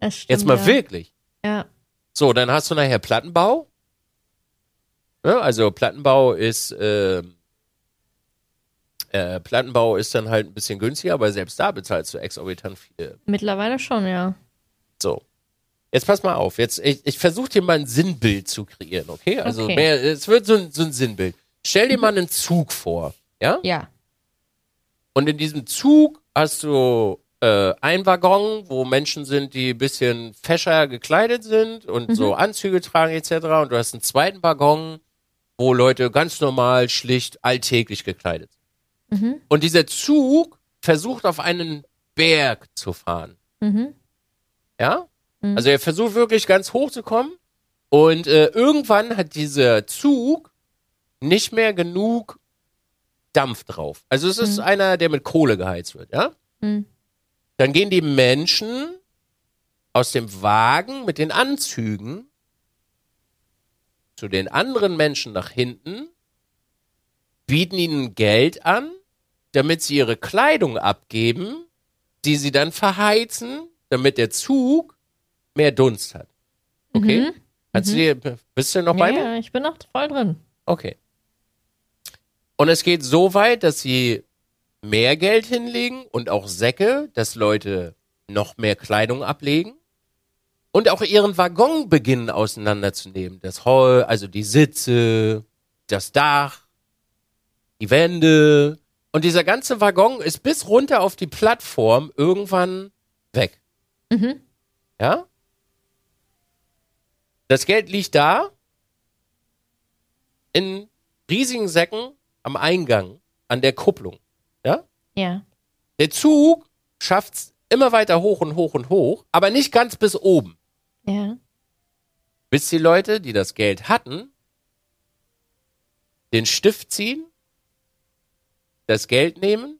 das stimmt. Jetzt mal ja. wirklich. Ja, So, dann hast du nachher Plattenbau. Ja, also Plattenbau ist ähm, äh, Plattenbau ist dann halt ein bisschen günstiger, aber selbst da bezahlst du exorbitant viel. mittlerweile schon, ja. So. Jetzt pass mal auf. Jetzt, ich, ich versuche dir mal ein Sinnbild zu kreieren, okay? Also Okay. Mehr, es wird so ein, so ein Sinnbild. Stell dir mal einen Zug vor, ja? Ja, Und in diesem Zug hast du äh, einen Waggon, wo Menschen sind, die ein bisschen fescher gekleidet sind und so Anzüge tragen etc. Und du hast einen zweiten Waggon, wo Leute ganz normal, schlicht, alltäglich gekleidet sind. Mhm. Und dieser Zug versucht auf einen Berg zu fahren. mhm. Ja? Mhm. Also er versucht wirklich ganz hoch zu kommen. Und äh, irgendwann hat dieser Zug nicht mehr genug Dampf drauf. Also es ist einer, der mit Kohle geheizt wird, ja? Mhm. Dann gehen die Menschen aus dem Wagen mit den Anzügen zu den anderen Menschen nach hinten, bieten ihnen Geld an, damit sie ihre Kleidung abgeben, die sie dann verheizen, damit der Zug mehr Dunst hat. Okay? Mhm. Kannst du dir, bist du noch bei mir? Ja, ich bin noch voll drin. Okay. Und es geht so weit, dass sie mehr Geld hinlegen und auch Säcke, dass Leute noch mehr Kleidung ablegen und auch ihren Waggon beginnen auseinanderzunehmen. Das Heu, also die Sitze, das Dach, die Wände und dieser ganze Waggon ist bis runter auf die Plattform irgendwann weg. Mhm. Ja? Das Geld liegt da in riesigen Säcken am Eingang an der Kupplung. Ja? Ja. Der Zug schafft's immer weiter hoch und hoch und hoch, aber nicht ganz bis oben. Ja. Bis die Leute, die das Geld hatten, den Stift ziehen, das Geld nehmen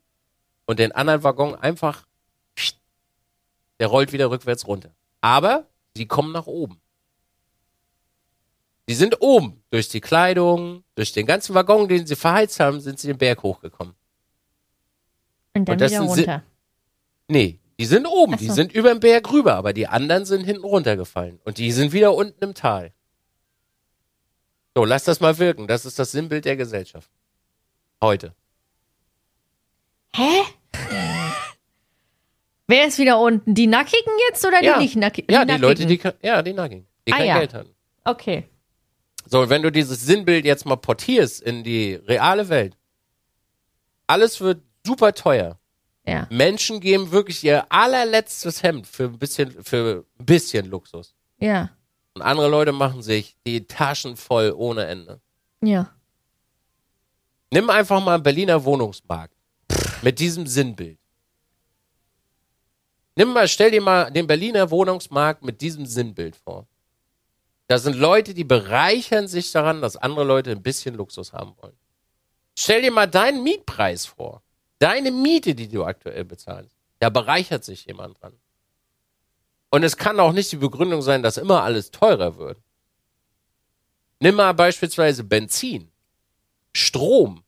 und den anderen Waggon einfach, der rollt wieder rückwärts runter. Aber sie kommen nach oben. Sie sind oben. Durch die Kleidung, durch den ganzen Waggon, den sie verheizt haben, sind sie den Berg hochgekommen. Und dann Und wieder runter. Nee, die sind oben, Ach die so. sind über den Berg rüber, aber die anderen sind hinten runtergefallen. Und die sind wieder unten im Tal. So, lass das mal wirken. Das ist das Sinnbild der Gesellschaft. Heute. Hä? Wer ist wieder unten? Die Nackigen jetzt oder Ja. die nicht Nackigen? Ja, die Leute, die, ke- ja, die Nagging, die Ah, kein ja. Geld hatten. Okay. So, wenn du dieses Sinnbild jetzt mal portierst in die reale Welt, alles wird super teuer. Ja. Menschen geben wirklich ihr allerletztes Hemd für ein bisschen, für ein bisschen Luxus. Ja. Und andere Leute machen sich die Taschen voll ohne Ende. Ja. Nimm einfach mal einen Berliner Wohnungsmarkt mit diesem Sinnbild. Nimm mal, stell dir mal den Berliner Wohnungsmarkt mit diesem Sinnbild vor. Da sind Leute, die bereichern sich daran, dass andere Leute ein bisschen Luxus haben wollen. Stell dir mal deinen Mietpreis vor. Deine Miete, die du aktuell bezahlst. Da bereichert sich jemand dran. Und es kann auch nicht die Begründung sein, dass immer alles teurer wird. Nimm mal beispielsweise Benzin, Strom.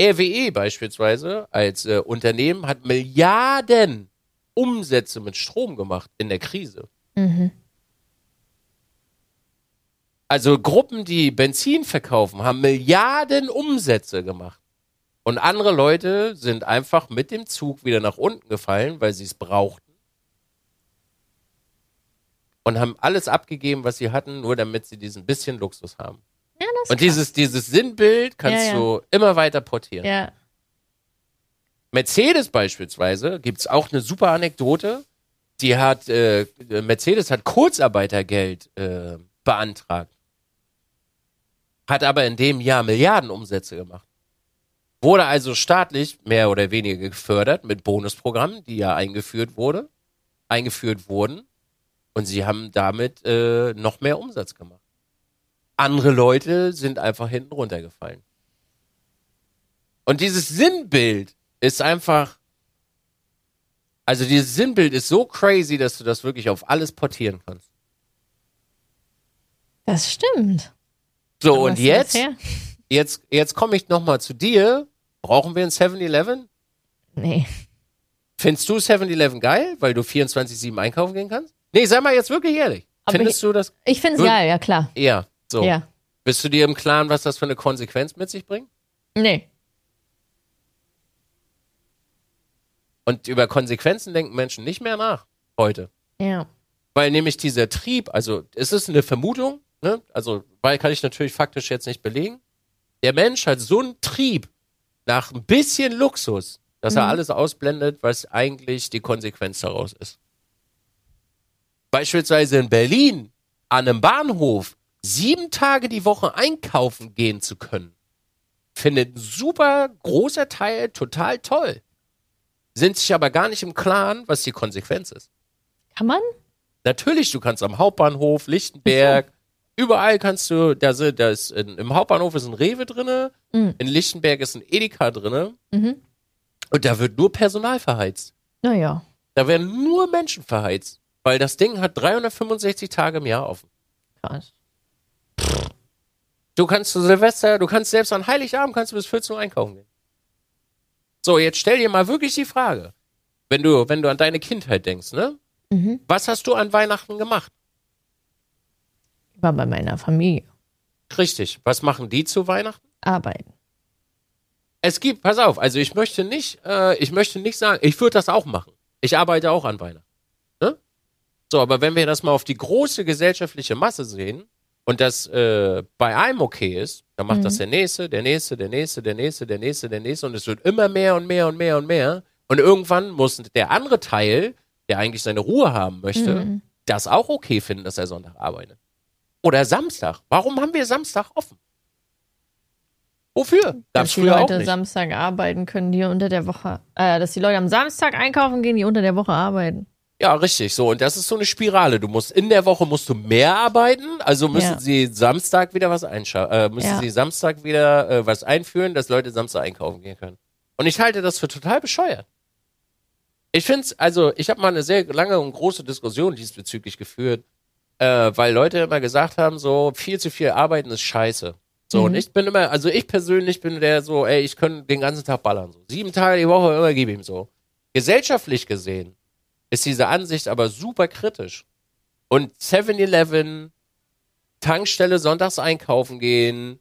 RWE beispielsweise als äh, Unternehmen hat Milliarden Umsätze mit Strom gemacht in der Krise. Mhm. Also Gruppen, die Benzin verkaufen, haben Milliarden Umsätze gemacht. Und andere Leute sind einfach mit dem Zug wieder nach unten gefallen, weil sie es brauchten. Und haben alles abgegeben, was sie hatten, nur damit sie diesen bisschen Luxus haben. Ja, das Und dieses, dieses Sinnbild kannst Ja, ja. du immer weiter portieren. Ja. Mercedes beispielsweise gibt's auch eine super Anekdote. Die hat, äh, Mercedes hat Kurzarbeitergeld äh, beantragt. Hat aber in dem Jahr Milliarden Umsätze gemacht. Wurde also staatlich mehr oder weniger gefördert mit Bonusprogrammen, die ja eingeführt wurde, eingeführt wurden. Und sie haben damit äh, noch mehr Umsatz gemacht. Andere Leute sind einfach hinten runtergefallen. Und dieses Sinnbild ist einfach, also dieses Sinnbild ist so crazy, dass du das wirklich auf alles portieren kannst. Das stimmt. So, und jetzt? Jetzt, jetzt komme ich nochmal zu dir. Brauchen wir ein 7-Eleven? Nee. Findest du 7-Eleven geil, weil du 24-7 einkaufen gehen kannst? Nee, sag mal jetzt wirklich ehrlich. Aber Findest du das? Ich finde es geil, ja klar. Ja, so. Ja. Bist du dir im Klaren, was das für eine Konsequenz mit sich bringt? Nee. Und über Konsequenzen denken Menschen nicht mehr nach heute. Ja. Weil nämlich dieser Trieb, also es ist eine Vermutung, ne? also weil kann ich natürlich faktisch jetzt nicht belegen. Der Mensch hat so einen Trieb nach ein bisschen Luxus, dass er alles ausblendet, was eigentlich die Konsequenz daraus ist. Beispielsweise in Berlin an einem Bahnhof sieben Tage die Woche einkaufen gehen zu können, findet ein super großer Teil total toll. Sind sich aber gar nicht im Klaren, was die Konsequenz ist. Kann man? Natürlich, du kannst am Hauptbahnhof, Lichtenberg, überall kannst du, da da ist, in, im Hauptbahnhof ist ein Rewe drinne, Mhm. in Lichtenberg ist ein Edeka drinne Mhm. und da wird nur Personal verheizt. Naja. Da werden nur Menschen verheizt, weil das Ding hat 365 Tage im Jahr offen. Krass. Du kannst zu Silvester, du kannst selbst an Heiligabend kannst du bis 14 Uhr einkaufen gehen. So, jetzt stell dir mal wirklich die Frage, wenn du, wenn du an deine Kindheit denkst, ne? Mhm. Was hast du an Weihnachten gemacht? War bei meiner Familie. Richtig. Was machen die zu Weihnachten? Arbeiten. Es gibt, pass auf, also ich möchte nicht, äh, ich möchte nicht sagen, ich würde das auch machen. Ich arbeite auch an Weihnachten. Ne? So, aber wenn wir das mal auf die große gesellschaftliche Masse sehen und das äh, bei einem okay ist, dann macht das der nächste, der nächste, der nächste, der nächste, der nächste, der nächste und es wird immer mehr und mehr und mehr und mehr. Und irgendwann muss der andere Teil, der eigentlich seine Ruhe haben möchte, das auch okay finden, dass er Sonntag arbeitet. Oder Samstag. Warum haben wir Samstag offen? Wofür? Gab's Dass die Leute. Samstag arbeiten können, die unter der Woche, äh, dass die Leute am Samstag einkaufen gehen, die unter der Woche arbeiten. Ja, richtig. So, und das ist so eine Spirale. Du musst in der Woche musst du mehr arbeiten, also müssen Ja. sie Samstag wieder was einschauen, äh, müssen Ja. sie Samstag wieder äh, was einführen, dass Leute Samstag einkaufen gehen können. Und ich halte das für total bescheuert. Ich finde also ich habe mal eine sehr lange und große Diskussion diesbezüglich geführt, äh, weil Leute immer gesagt haben, so viel zu viel arbeiten ist scheiße. So, und ich bin immer, also ich persönlich bin der so, ey, ich kann den ganzen Tag ballern. So. Sieben Tage die Woche immer gebe ihm so. Gesellschaftlich gesehen ist diese Ansicht aber super kritisch. Und 7-Eleven, Tankstelle sonntags einkaufen gehen,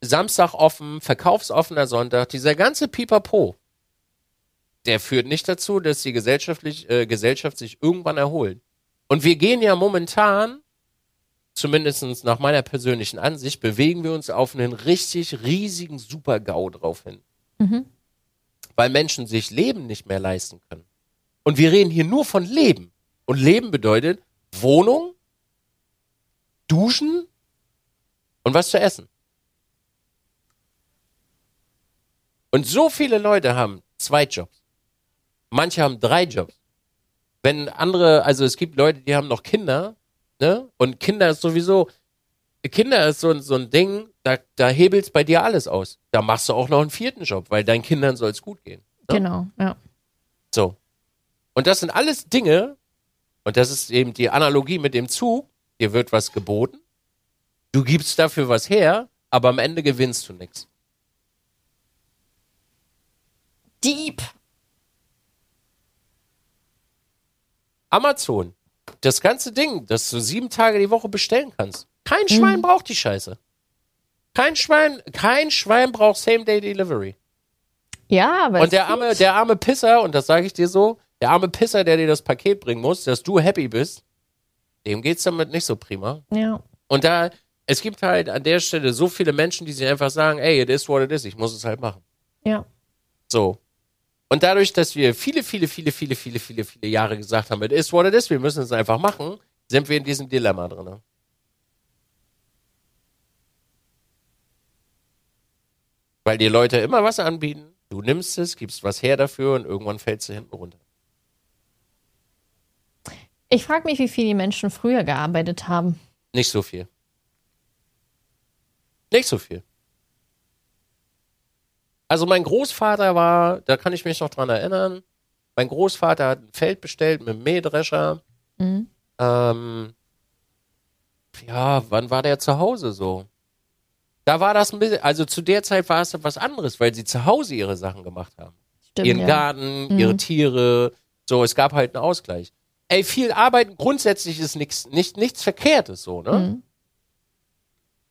Samstag offen, verkaufsoffener Sonntag, dieser ganze Pipapo, der führt nicht dazu, dass die gesellschaftlich, äh, Gesellschaft sich irgendwann erholt. Und wir gehen ja momentan, zumindest nach meiner persönlichen Ansicht, bewegen wir uns auf einen richtig riesigen Super-GAU drauf hin. Mhm. Weil Menschen sich Leben nicht mehr leisten können. Und wir reden hier nur von Leben. Und Leben bedeutet Wohnung, Duschen und was zu essen. Und so viele Leute haben zwei Jobs. Manche haben drei Jobs. Wenn andere, also es gibt Leute, die haben noch Kinder, ne? Und Kinder ist sowieso, Kinder ist so, so ein Ding, da, da hebelst bei dir alles aus. Da machst du auch noch einen vierten Job, weil deinen Kindern soll es gut gehen. Ne? Genau, ja. So. Und das sind alles Dinge, und das ist eben die Analogie mit dem Zug, dir wird was geboten, du gibst dafür was her, aber am Ende gewinnst du nichts. Deep. Amazon, das ganze Ding, das du sieben Tage die Woche bestellen kannst. Kein Schwein braucht die Scheiße. Kein Schwein, kein Schwein braucht Same-Day-Delivery. Ja, aber Und der arme, der arme Pisser, und das sage ich dir so, der arme Pisser, der dir das Paket bringen muss, dass du happy bist, dem geht's damit nicht so prima. ja. Und da, es gibt halt an der Stelle so viele Menschen, die sich einfach sagen, ey, it is what it is, ich muss es halt machen. Ja. So. Und dadurch, dass wir viele, viele, viele, viele, viele, viele, viele Jahre gesagt haben, it is what it is, wir müssen es einfach machen, sind wir in diesem Dilemma drin. Weil die Leute immer was anbieten, du nimmst es, gibst was her dafür und irgendwann fällst du hinten runter. Ich frage mich, wie viel die Menschen früher gearbeitet haben. Nicht so viel. Nicht so viel. Also mein Großvater war, da kann ich mich noch dran erinnern, mein Großvater hat ein Feld bestellt mit einem Mähdrescher. Mhm. Ähm, ja, wann war der zu Hause so? Da war das ein bisschen, also zu der Zeit war es was anderes, weil sie zu Hause ihre Sachen gemacht haben. Stimmt, ihren ja. Garten, ihre Tiere, so, es gab halt einen Ausgleich. Ey, viel Arbeiten grundsätzlich ist nix, nicht, nichts Verkehrtes so, ne? Mhm.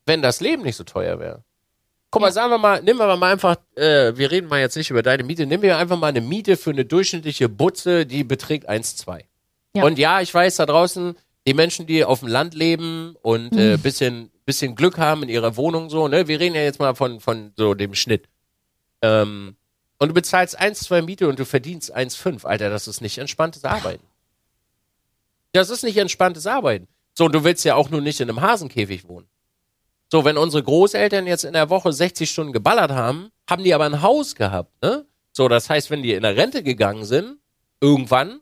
Wenn das Leben nicht so teuer wäre. Guck mal, sagen wir mal, nehmen wir mal einfach, äh, wir reden mal jetzt nicht über deine Miete, nehmen wir einfach mal eine Miete für eine durchschnittliche Butze, die beträgt 1,2. Ja. Und ja, ich weiß da draußen, die Menschen, die auf dem Land leben und äh, bisschen, bisschen Glück haben in ihrer Wohnung so, ne, wir reden ja jetzt mal von, von so dem Schnitt. Ähm, und du bezahlst 1,2 Miete und du verdienst 1,5. Alter, das ist nicht entspanntes Arbeiten. Das ist nicht entspanntes Arbeiten. So, und du willst ja auch nur nicht in einem Hasenkäfig wohnen. So, wenn unsere Großeltern jetzt in der Woche 60 Stunden geballert haben, haben die aber ein Haus gehabt, ne? So, das heißt, wenn die in der Rente gegangen sind, irgendwann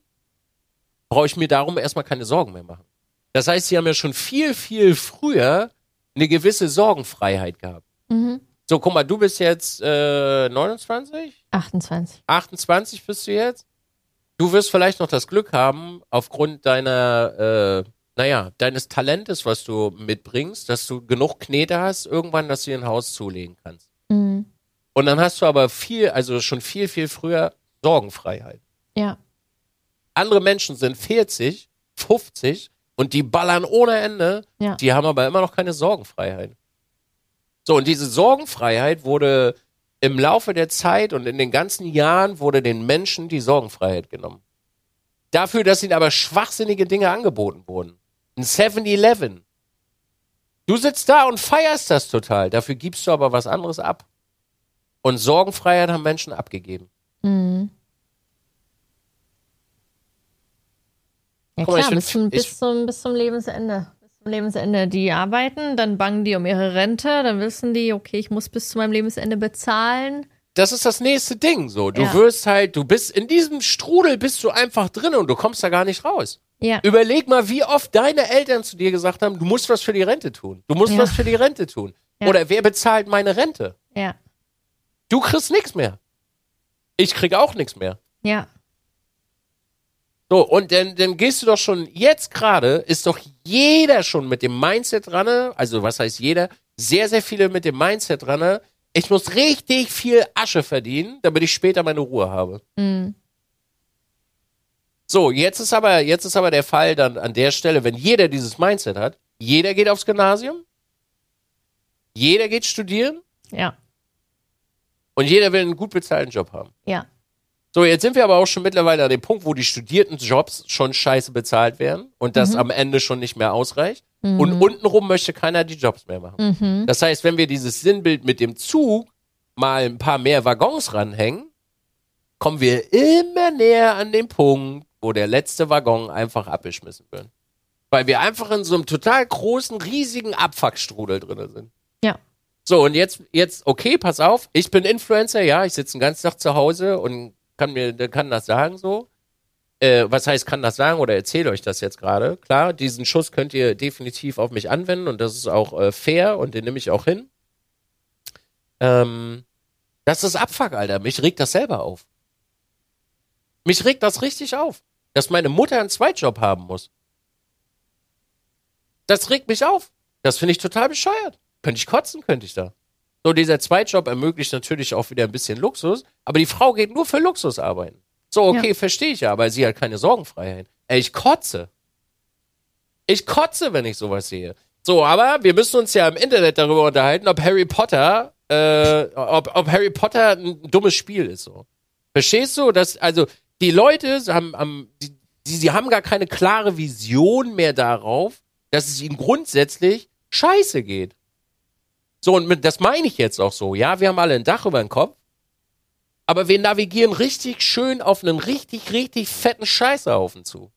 brauche ich mir darum erstmal keine Sorgen mehr machen. Das heißt, sie haben ja schon viel, viel früher eine gewisse Sorgenfreiheit gehabt. Mhm. So, guck mal, du bist jetzt äh, 29? 28. 28 bist du jetzt. Du wirst vielleicht noch das Glück haben, aufgrund deiner, äh, naja, deines Talentes, was du mitbringst, dass du genug Knete hast, irgendwann, dass du dir ein Haus zulegen kannst. Mhm. Und dann hast du aber viel, also schon viel, viel früher Sorgenfreiheit. Ja. Andere Menschen sind 40, 50 und die ballern ohne Ende, Ja. die haben aber immer noch keine Sorgenfreiheit. So, und diese Sorgenfreiheit wurde im Laufe der Zeit und in den ganzen Jahren wurde den Menschen die Sorgenfreiheit genommen. Dafür, dass ihnen aber schwachsinnige Dinge angeboten wurden. Ein 7-Eleven. Du sitzt da und feierst das total. Dafür gibst du aber was anderes ab. Und Sorgenfreiheit haben Menschen abgegeben. Mhm. Ja Guck klar, find- bis, zum, ich- bis, zum, bis zum Lebensende. Bis zum Lebensende. Die arbeiten, dann bangen die um ihre Rente, dann wissen die, okay, ich muss bis zu meinem Lebensende bezahlen. das ist das nächste Ding so. Du Ja. wirst halt, du bist in diesem Strudel bist du einfach drin und du kommst da gar nicht raus. Ja. Überleg mal, wie oft deine Eltern zu dir gesagt haben, du musst was für die Rente tun. Du musst Ja. was für die Rente tun. Ja. Oder wer bezahlt meine Rente? Ja. Du kriegst nichts mehr. Ich krieg auch nichts mehr. Ja. So, und dann, dann gehst du doch schon, jetzt gerade ist doch jeder schon mit dem Mindset dran, also was heißt jeder? Sehr, sehr viele mit dem Mindset dran, ich muss richtig viel Asche verdienen, damit ich später meine Ruhe habe. Mhm. So, jetzt ist aber, jetzt ist aber der Fall dann an der Stelle, wenn jeder dieses Mindset hat, jeder geht aufs Gymnasium, jeder geht studieren Ja. und jeder will einen gut bezahlten Job haben. Ja. So, jetzt sind wir aber auch schon mittlerweile an dem Punkt, wo die studierten Jobs schon scheiße bezahlt werden und das am Ende schon nicht mehr ausreicht. Und untenrum möchte keiner die Jobs mehr machen. Mhm. Das heißt, wenn wir dieses Sinnbild mit dem Zug mal ein paar mehr Waggons ranhängen, kommen wir immer näher an den Punkt, wo der letzte Waggon einfach abgeschmissen wird. Weil wir einfach in so einem total großen, riesigen Abfuckstrudel drin sind. Ja. So, und jetzt, jetzt, okay, pass auf, ich bin Influencer, ja, ich sitze den ganzen Tag zu Hause und kann mir, kann das sagen so. Äh, was heißt, kann das sagen oder erzähle euch das jetzt gerade? Klar, diesen Schuss könnt ihr definitiv auf mich anwenden und das ist auch äh, fair und den nehme ich auch hin. Ähm, das ist Abfuck, Alter. Mich regt das selber auf. Mich regt das richtig auf, dass meine Mutter einen Zweitjob haben muss. Das regt mich auf. Das finde ich total bescheuert. Könnte ich kotzen, könnte ich da. So, dieser Zweitjob ermöglicht natürlich auch wieder ein bisschen Luxus, aber die Frau geht nur für Luxus arbeiten. So, okay, ja. verstehe ich ja, aber sie hat keine Sorgenfreiheit. Ey, ich kotze. Ich kotze, wenn ich sowas sehe. So, aber wir müssen uns ja im Internet darüber unterhalten, ob Harry Potter, äh, ob, ob Harry Potter ein dummes Spiel ist, so. Verstehst du, dass, also, die Leute haben, haben die, die, sie haben gar keine klare Vision mehr darauf, dass es ihnen grundsätzlich scheiße geht. So, und mit, das meine ich jetzt auch so. Ja, wir haben alle ein Dach über dem Kopf, aber wir navigieren richtig schön auf einen richtig, richtig fetten Scheißhaufen zu.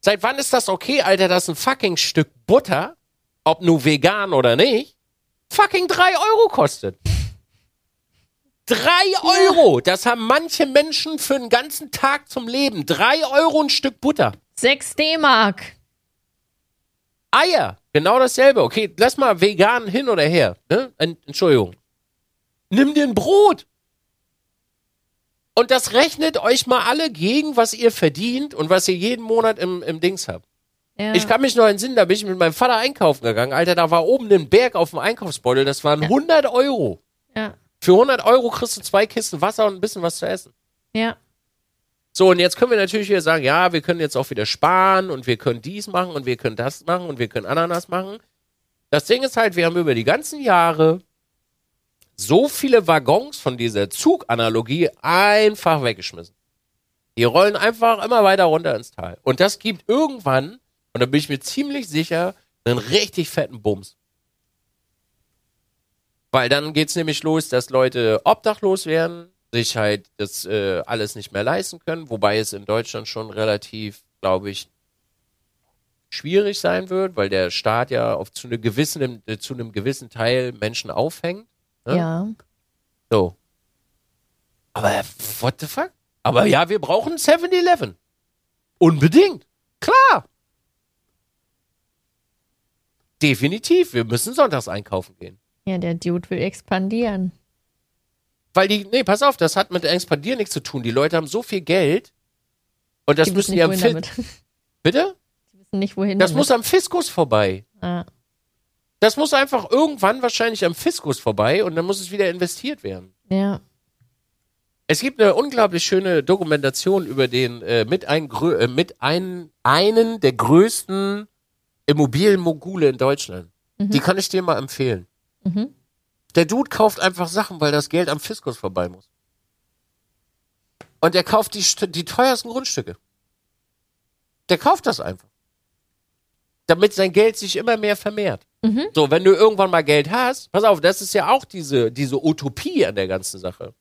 Seit wann ist das okay, Alter, dass ein fucking Stück Butter, ob nur vegan oder nicht, fucking drei Euro kostet? Drei Euro! Das haben manche Menschen für einen ganzen Tag zum Leben. Drei Euro ein Stück Butter. Sechs D-Mark. Eier, genau dasselbe. Okay, lass mal vegan hin oder her. Ne? Entschuldigung. Nimm dir ein Brot. Und das rechnet euch mal alle gegen, was ihr verdient und was ihr jeden Monat im, im Dings habt. Ja. Ich kann mich noch entsinnen, da bin ich mit meinem Vater einkaufen gegangen. Alter, da war oben ein Berg auf dem Einkaufsbeutel, das waren ja. 100 Euro. Ja. Für 100 Euro kriegst du zwei Kisten Wasser und ein bisschen was zu essen. Ja. So, und jetzt können wir natürlich wieder sagen, ja, wir können jetzt auch wieder sparen und wir können dies machen und wir können das machen und wir können Ananas machen. Das Ding ist halt, wir haben über die ganzen Jahre so viele Waggons von dieser Zuganalogie einfach weggeschmissen. Die rollen einfach immer weiter runter ins Tal. Und das gibt irgendwann, und da bin ich mir ziemlich sicher, einen richtig fetten Bums. Weil dann geht's nämlich los, dass Leute obdachlos werden, sich halt das äh, alles nicht mehr leisten können, wobei es in Deutschland schon relativ, glaube ich, schwierig sein wird, weil der Staat ja auf zu, eine gewissen, äh, zu einem gewissen Teil Menschen aufhängt. Ne? Ja. So. Aber what the fuck? Aber ja, wir brauchen 7-Eleven. Unbedingt. Klar. Definitiv. Wir müssen sonntags einkaufen gehen. Ja, der Dude will expandieren. Weil die, nee, pass auf, das hat mit expandieren nichts zu tun. Die Leute haben so viel Geld und das die müssen die am Fiskus. Bitte? Die wissen nicht, wohin Das damit. muss am Fiskus vorbei. Ah. Das muss einfach irgendwann wahrscheinlich am Fiskus vorbei und dann muss es wieder investiert werden. Ja. Es gibt eine unglaublich schöne Dokumentation über den äh, mit, ein, äh, mit ein, einen der größten Immobilienmogule in Deutschland. Mhm. Die kann ich dir mal empfehlen. Mhm. Der Dude kauft einfach Sachen, weil das Geld am Fiskus vorbei muss. Und er kauft die, die teuersten Grundstücke. Der kauft das einfach. Damit sein Geld sich immer mehr vermehrt. Mhm. So, wenn du irgendwann mal Geld hast, pass auf, das ist ja auch diese, diese Utopie an der ganzen Sache.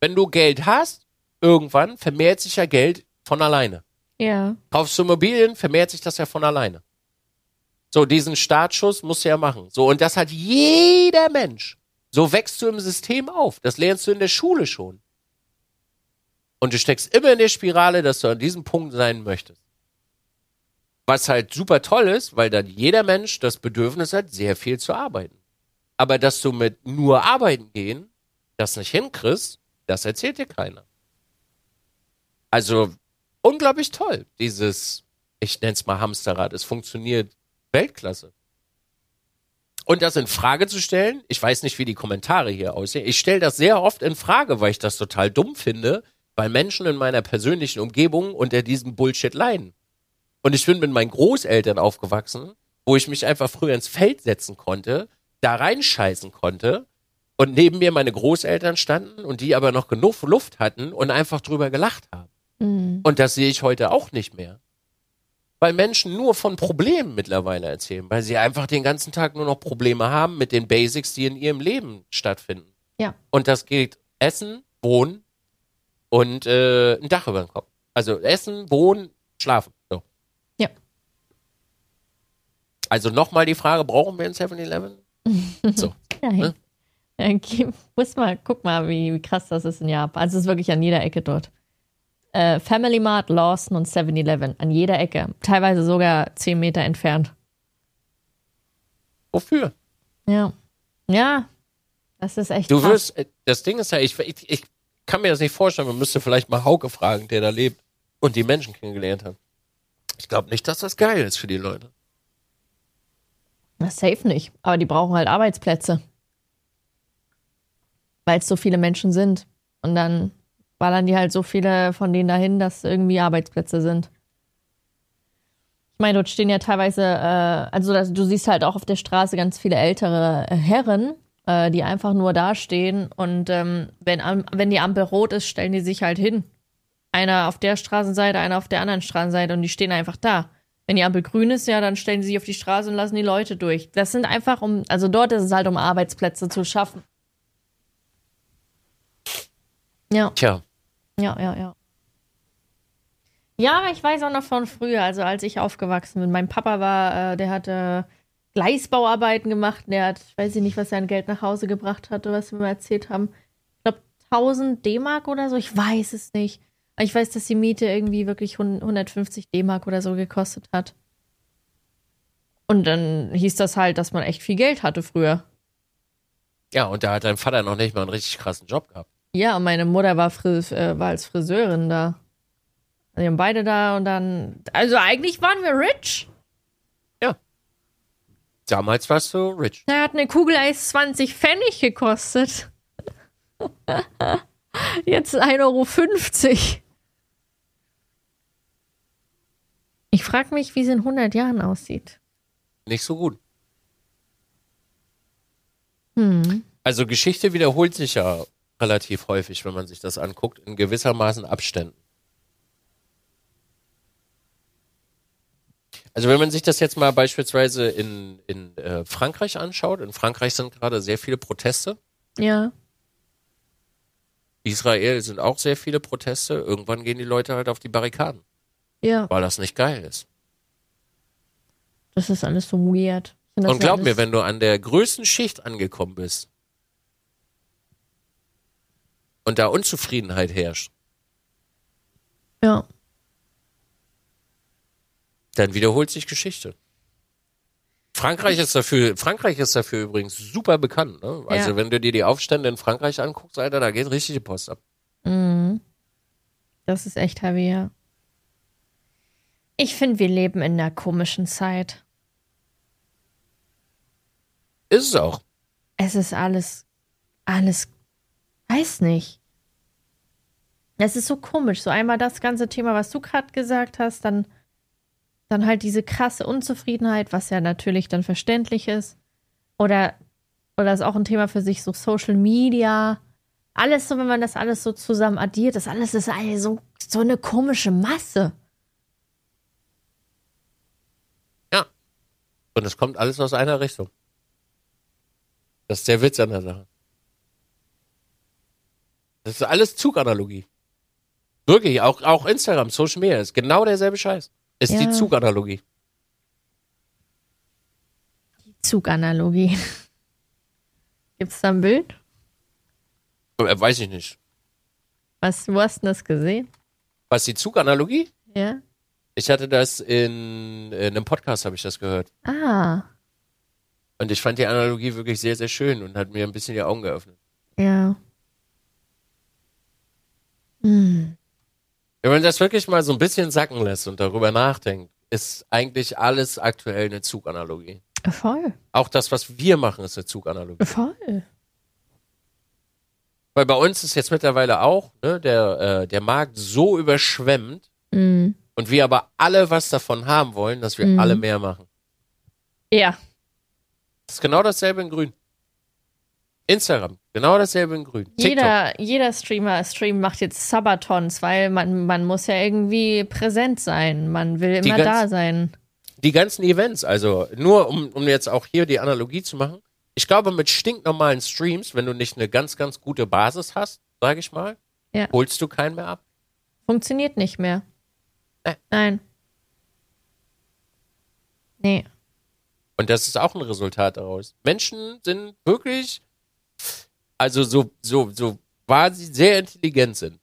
Wenn du Geld hast, irgendwann vermehrt sich ja Geld von alleine. Ja. Kaufst du Immobilien, vermehrt sich das ja von alleine. So, diesen Startschuss musst du ja machen. So, und das hat jeder Mensch. So wächst du im System auf. Das lernst du in der Schule schon. Und du steckst immer in der Spirale, dass du an diesem Punkt sein möchtest. Was halt super toll ist, weil dann jeder Mensch das Bedürfnis hat, sehr viel zu arbeiten. Aber dass du mit nur arbeiten gehen, das nicht hinkriegst, das erzählt dir keiner. Also unglaublich toll, dieses, ich nenne es mal Hamsterrad. Es funktioniert Weltklasse. Und das in Frage zu stellen, ich weiß nicht, wie die Kommentare hier aussehen. Ich stelle das sehr oft in Frage, weil ich das total dumm finde, weil Menschen in meiner persönlichen Umgebung unter diesem Bullshit leiden. Und ich bin mit meinen Großeltern aufgewachsen, wo ich mich einfach früher ins Feld setzen konnte, da reinscheißen konnte und neben mir meine Großeltern standen und die aber noch genug Luft hatten und einfach drüber gelacht haben. Mhm. Und das sehe ich heute auch nicht mehr weil Menschen nur von Problemen mittlerweile erzählen, weil sie einfach den ganzen Tag nur noch Probleme haben mit den Basics, die in ihrem Leben stattfinden. Ja. Und das gilt Essen, Wohnen und äh, ein Dach über dem Kopf. Also Essen, Wohnen, Schlafen. So. Ja. Also nochmal die Frage, brauchen wir ein 7-Eleven? So. Nein. Ne? Geh- muss mal, guck mal, wie, wie krass das ist in Japan. Also es ist wirklich an jeder Ecke dort. Äh, Family Mart, Lawson und 7-Eleven. An jeder Ecke. Teilweise sogar 10 Meter entfernt. Wofür? Ja. Ja. Das ist echt Du krass. wirst, äh, das Ding ist ja, ich, ich, ich kann mir das nicht vorstellen, man müsste vielleicht mal Hauke fragen, der da lebt und die Menschen kennengelernt hat. Ich glaube nicht, dass das geil ist für die Leute. Na, safe nicht. Aber die brauchen halt Arbeitsplätze. Weil es so viele Menschen sind. Und dann ballern die halt so viele von denen dahin, dass irgendwie Arbeitsplätze sind. Ich meine, dort stehen ja teilweise, äh, also das, du siehst halt auch auf der Straße ganz viele ältere Herren, äh, die einfach nur da stehen. Und ähm, wenn, wenn die Ampel rot ist, stellen die sich halt hin. Einer auf der Straßenseite, einer auf der anderen Straßenseite und die stehen einfach da. Wenn die Ampel grün ist, ja, dann stellen sie sich auf die Straße und lassen die Leute durch. Das sind einfach um, also dort ist es halt um Arbeitsplätze zu schaffen. Ja, Tja, ja, ja, ja. Ja, ich weiß auch noch von früher, also als ich aufgewachsen bin. Mein Papa war, äh, der hatte Gleisbauarbeiten gemacht. Der hat, ich weiß nicht, was er an Geld nach Hause gebracht hatte, was wir mal erzählt haben. Ich glaube 1000 D-Mark oder so. Ich weiß es nicht. Ich weiß, dass die Miete irgendwie wirklich 150 D-Mark oder so gekostet hat. Und dann hieß das halt, dass man echt viel Geld hatte früher. ja, und da hat dein Vater noch nicht mal einen richtig krassen Job gehabt. Ja, und meine Mutter war, Fris äh, war als Friseurin da. Die haben beide da und dann. Also eigentlich waren wir rich. Damals warst du rich. Da hat eine Kugel Eis 20 Pfennig gekostet. Jetzt 1,50 Euro. Ich frage mich, wie es in 100 Jahren aussieht. Nicht so gut. Hm. Also Geschichte wiederholt sich ja relativ häufig, wenn man sich das anguckt, in gewissermaßen Abständen. Also wenn man sich das jetzt mal beispielsweise in, in äh, Frankreich anschaut, in Frankreich sind gerade sehr viele Proteste. Ja. Israel sind auch sehr viele Proteste. Irgendwann gehen die Leute halt auf die Barrikaden, Ja. weil das nicht geil ist. Das ist alles so weird. Und glaub alles- mir, wenn du an der größten Schicht angekommen bist und da Unzufriedenheit herrscht, Ja. dann wiederholt sich Geschichte. Frankreich ist dafür, Frankreich ist dafür übrigens super bekannt. Ne? Also Ja. wenn du dir die Aufstände in Frankreich anguckst, Alter, da geht richtig die Post ab. Mhm. Das ist echt heavy, ja. Ich finde, wir leben in einer komischen Zeit. Ist es auch. Es ist alles, alles, weiß nicht. Es ist so komisch. So einmal das ganze Thema, was du gerade gesagt hast, dann, dann halt diese krasse Unzufriedenheit, was ja natürlich dann verständlich ist. Oder, oder ist auch ein Thema für sich, so Social Media. Alles so, wenn man das alles so zusammen addiert, das alles ist eine, so, so eine komische Masse. Ja. Und es kommt alles aus einer Richtung. Das ist der Witz an der Sache. Das ist alles Zuganalogie. Wirklich, auch, auch Instagram, Social Media ist genau derselbe Scheiß. Ist Ja. die Zuganalogie. Zuganalogie. Gibt's da ein Bild? Äh, weiß ich nicht. Was, wo hast du das gesehen? Was die Zuganalogie? Ja. Ich hatte das in, in einem Podcast, habe ich das gehört. Ah, Und ich fand die Analogie wirklich sehr, sehr schön und hat mir ein bisschen die Augen geöffnet. ja. Hm. Wenn man das wirklich mal so ein bisschen sacken lässt und darüber nachdenkt, ist eigentlich alles aktuell eine Zuganalogie. Voll, Auch das, was wir machen, ist eine Zuganalogie. voll. Weil bei uns ist jetzt mittlerweile auch ne, der, äh, der Markt so überschwemmt Mhm. und wir aber alle was davon haben wollen, dass wir Mhm. alle mehr machen. Ja, Das ist genau dasselbe in Grün. Instagram, genau dasselbe in Grün. TikTok. jeder, jeder Streamer, Stream macht jetzt Sabatons, weil man, man muss ja irgendwie präsent sein. Man will immer ganz- da sein. die ganzen Events, also nur um, um jetzt auch hier die Analogie zu machen. Ich glaube, mit stinknormalen Streams, wenn du nicht eine ganz, ganz gute Basis hast, sage ich mal, Ja. holst du keinen mehr ab. Funktioniert nicht mehr. Nee. Nein. Nee. Und das ist auch ein Resultat daraus. Menschen sind wirklich, also so, so, so quasi sehr intelligent sind.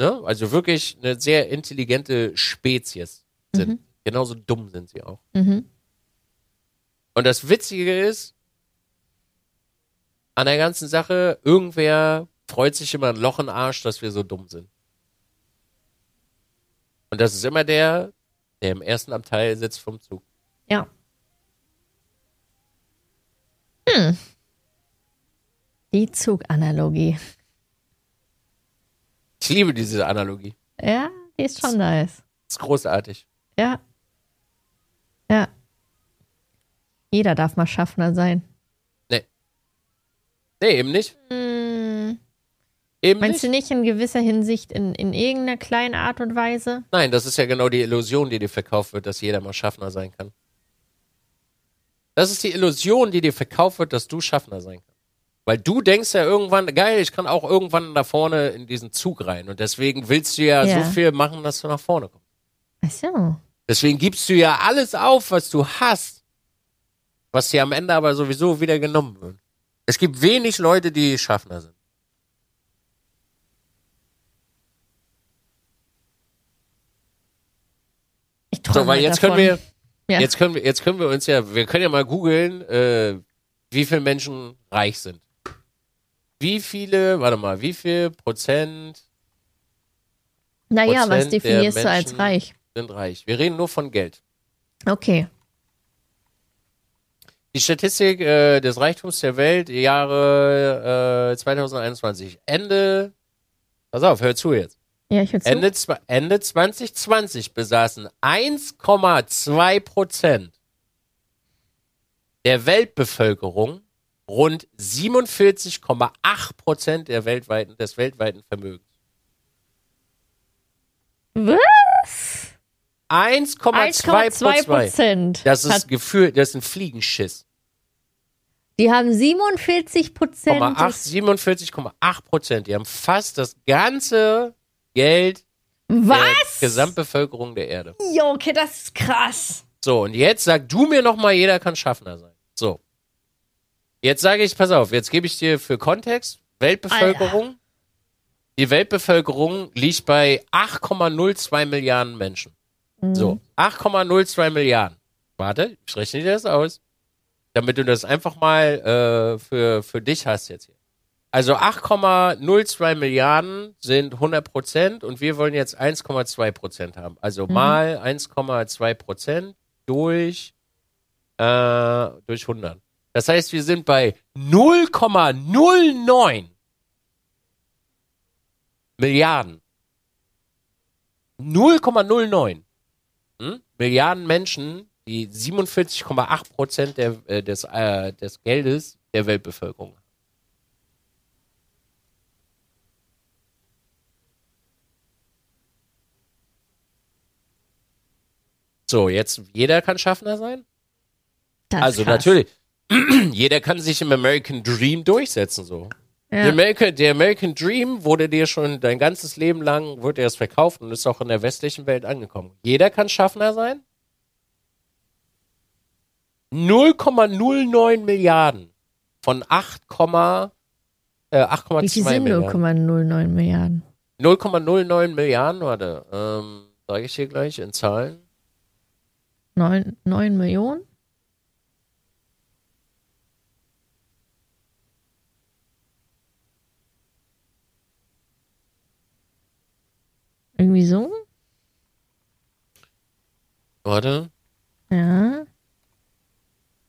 Ne? Also wirklich eine sehr intelligente Spezies sind. Mhm. Genauso dumm sind sie auch. Mhm. Und das Witzige ist, an der ganzen Sache, irgendwer freut sich immer ein Loch in den Arsch, dass wir so dumm sind. Und das ist immer der, der im ersten Abteil sitzt vom Zug. Ja. Hm. Die Zuganalogie. Ich liebe diese Analogie. Ja, die ist schon nice. Das ist großartig. Ja. Ja. Jeder darf mal Schaffner sein. Nee, eben nicht. Hm. Eben Meinst nicht. du nicht in gewisser Hinsicht in, in irgendeiner kleinen Art und Weise? Nein, das ist ja genau die Illusion, die dir verkauft wird, dass jeder mal Schaffner sein kann. Das ist die Illusion, die dir verkauft wird, dass du Schaffner sein kannst. Weil du denkst ja irgendwann, geil, ich kann auch irgendwann da vorne in diesen Zug rein. Und deswegen willst du ja, Ja. so viel machen, dass du nach vorne kommst. Ach so. Deswegen gibst du ja alles auf, was du hast, was dir am Ende aber sowieso wieder genommen wird. Es gibt wenig Leute, die Schaffner sind. Ich träume So, weil halt jetzt davon. können wir, Ja. jetzt können wir, jetzt können wir uns ja, wir können ja mal googeln, äh, wie viele Menschen reich sind. Wie viele, warte mal, wie viel Prozent Naja, was Prozent der definierst du als reich? sind reich? Wir reden nur von Geld. Okay. Die Statistik äh, des Reichtums der Welt, Jahre äh, 2021. Ende, pass auf, hör zu jetzt. Ja, ich will zu. Ende, Ende 2020 besaßen 1,2 Prozent der Weltbevölkerung rund 47,8 Prozent der weltweiten, des weltweiten Vermögens. Was? 1,2 1,2 Prozent. Das ist Hat- Gefühl, das ist ein Fliegenschiss. Die haben 47 Prozent. 47,8 47,8 Prozent. Die haben fast das ganze Geld der Was? Gesamtbevölkerung der Erde. Jo, okay, das ist krass. So, und jetzt sag du mir noch mal, jeder kann Schaffner sein. So. Jetzt sage ich, pass auf, jetzt gebe ich dir für Kontext, Weltbevölkerung. Die Weltbevölkerung liegt bei 8,02 Milliarden Menschen. So, 8,02 Milliarden. Warte, ich rechne dir das aus. Damit du das einfach mal äh, für, für dich hast jetzt hier. Also 8,02 Milliarden sind 100 Prozent und wir wollen jetzt 1,2 Prozent haben. Also mal 1,2 Prozent durch, äh, durch 100. Das heißt, wir sind bei 0,09 Milliarden. 0,09 hm? Milliarden Menschen, die 47,8 Prozent der, äh, des, äh, des Geldes der Weltbevölkerung haben. So, jetzt jeder kann Schaffner sein? Das also ist krass. natürlich, jeder kann sich im American Dream durchsetzen so. Der, Ja. American, der American Dream wurde dir schon dein ganzes Leben lang, wurde erst verkauft und ist auch in der westlichen Welt angekommen. Jeder kann Schaffner sein? 0,09 Milliarden von 8, äh, 8,2 Wie viel sind Milliarden. 0,09 Milliarden? 0,09 Milliarden, warte, ähm, sage ich hier gleich in Zahlen. 9, 9 Millionen? Irgendwie so? Warte, Ja.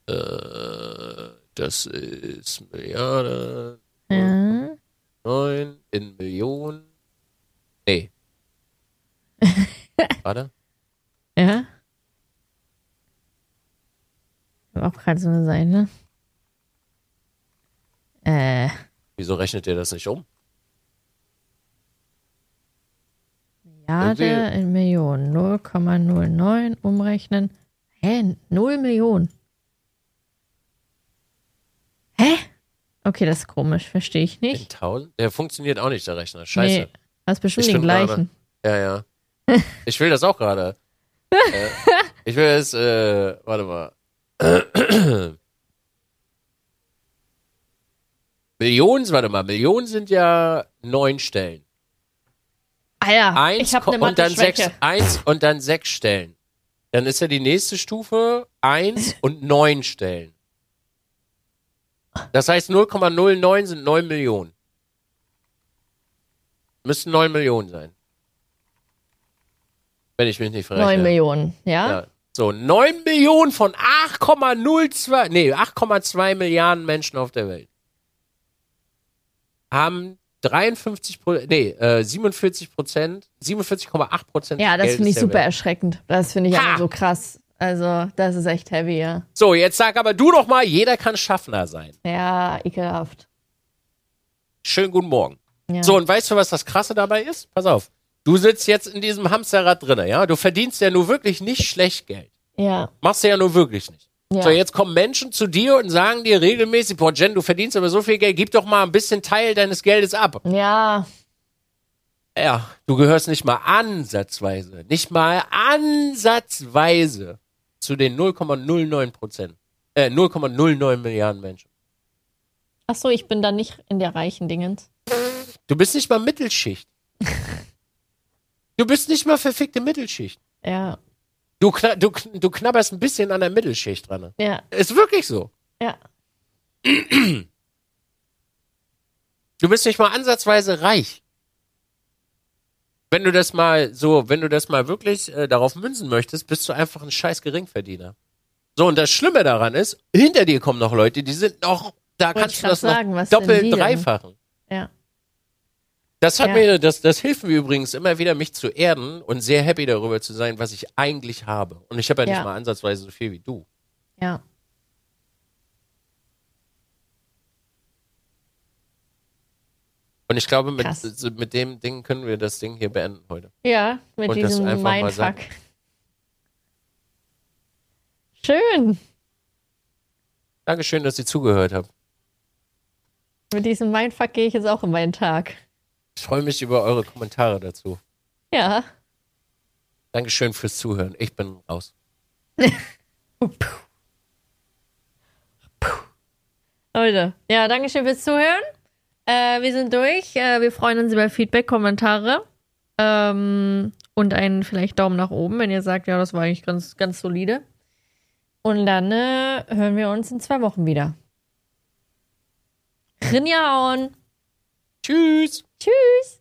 äh, das ist Milliarden, Ja. 9 in Millionen. Nee. Warte. Ja. Auch gerade so eine sein, ne? Äh, Wieso rechnet ihr das nicht um? Milliarde in Millionen. 0,09 umrechnen. Hä? 0 Millionen. Hä? Okay, das ist komisch. Verstehe ich In nicht. 1000? Der funktioniert auch nicht, der Rechner. Scheiße. Nee, hast bestimmt Ich den gleichen. Ja, ja. Ich will das auch gerade. äh, ich will es, äh, warte mal. Millionen, warte mal, Millionen sind ja neun Stellen. Ah ja, Eins ich eine und dann sechs, eins und dann sechs Stellen. Dann ist ja die nächste Stufe eins und neun Stellen. Das heißt 0,09 sind neun Millionen. Müssten neun Millionen sein. Wenn ich mich nicht verrechne. 9 Millionen, ja? Ja. So, 9 Millionen von 8,02, nee, 8,2 Milliarden Menschen auf der Welt haben 53 Pro- nee, äh, 47 Prozent, 47,8 Prozent. Ja, das finde ich super erschreckend. Das finde ich Ha! so krass. Also, das ist echt heavy, ja. So, jetzt sag aber du doch mal, jeder kann Schaffner sein. Ja, ekelhaft. Schönen guten Morgen. Ja. So, und weißt du, was das Krasse dabei ist? Pass auf. Du sitzt jetzt in diesem Hamsterrad drinne, ja? Du verdienst ja nur wirklich nicht schlecht Geld. Ja, Machst du ja nur wirklich nicht. Ja. So, jetzt kommen Menschen zu dir und sagen dir regelmäßig, boah, Jen, du verdienst aber so viel Geld, gib doch mal ein bisschen Teil deines Geldes ab. ja, Ja, du gehörst nicht mal ansatzweise, nicht mal ansatzweise zu den 0,09 Prozent, äh, 0,09 Milliarden Menschen. Ach so, ich bin da nicht in der reichen Dingens. Du bist nicht mal Mittelschicht. Du bist nicht mal verfickte Mittelschicht. Ja, Du, kna du, du knabberst ein bisschen an der Mittelschicht dran. ne? ja, Ist wirklich so. ja. Du bist nicht mal ansatzweise reich. Wenn du das mal so, wenn du das mal wirklich äh, darauf münzen möchtest, bist du einfach ein scheiß Geringverdiener. So, und das Schlimme daran ist, hinter dir kommen noch Leute, die sind noch, da Wollte kannst du das sagen, noch doppelt, dreifachen. Ja. Das hat Ja. mir, das, das hilft mir übrigens immer wieder, mich zu erden und sehr happy darüber zu sein, was ich eigentlich habe. Und ich habe ja nicht Ja. mal ansatzweise so viel wie du. Ja. Und ich glaube, mit, Krass. mit dem Ding können wir das Ding hier beenden heute. Ja, mit Und diesem Mindfuck. Schön. Dankeschön, dass ihr zugehört habt. Mit diesem Mindfuck gehe ich jetzt auch in meinen Tag. Ich freue mich über eure Kommentare dazu. Ja. Dankeschön fürs Zuhören. Ich bin raus. Leute, ja, danke schön fürs Zuhören. Äh, wir sind durch. Äh, wir freuen uns über Feedback, Kommentare ähm, und einen vielleicht Daumen nach oben, wenn ihr sagt, ja, das war eigentlich ganz, ganz solide. Und dann äh, hören wir uns in zwei Wochen wieder. Rinjahauen. Tschüss. Tschüss.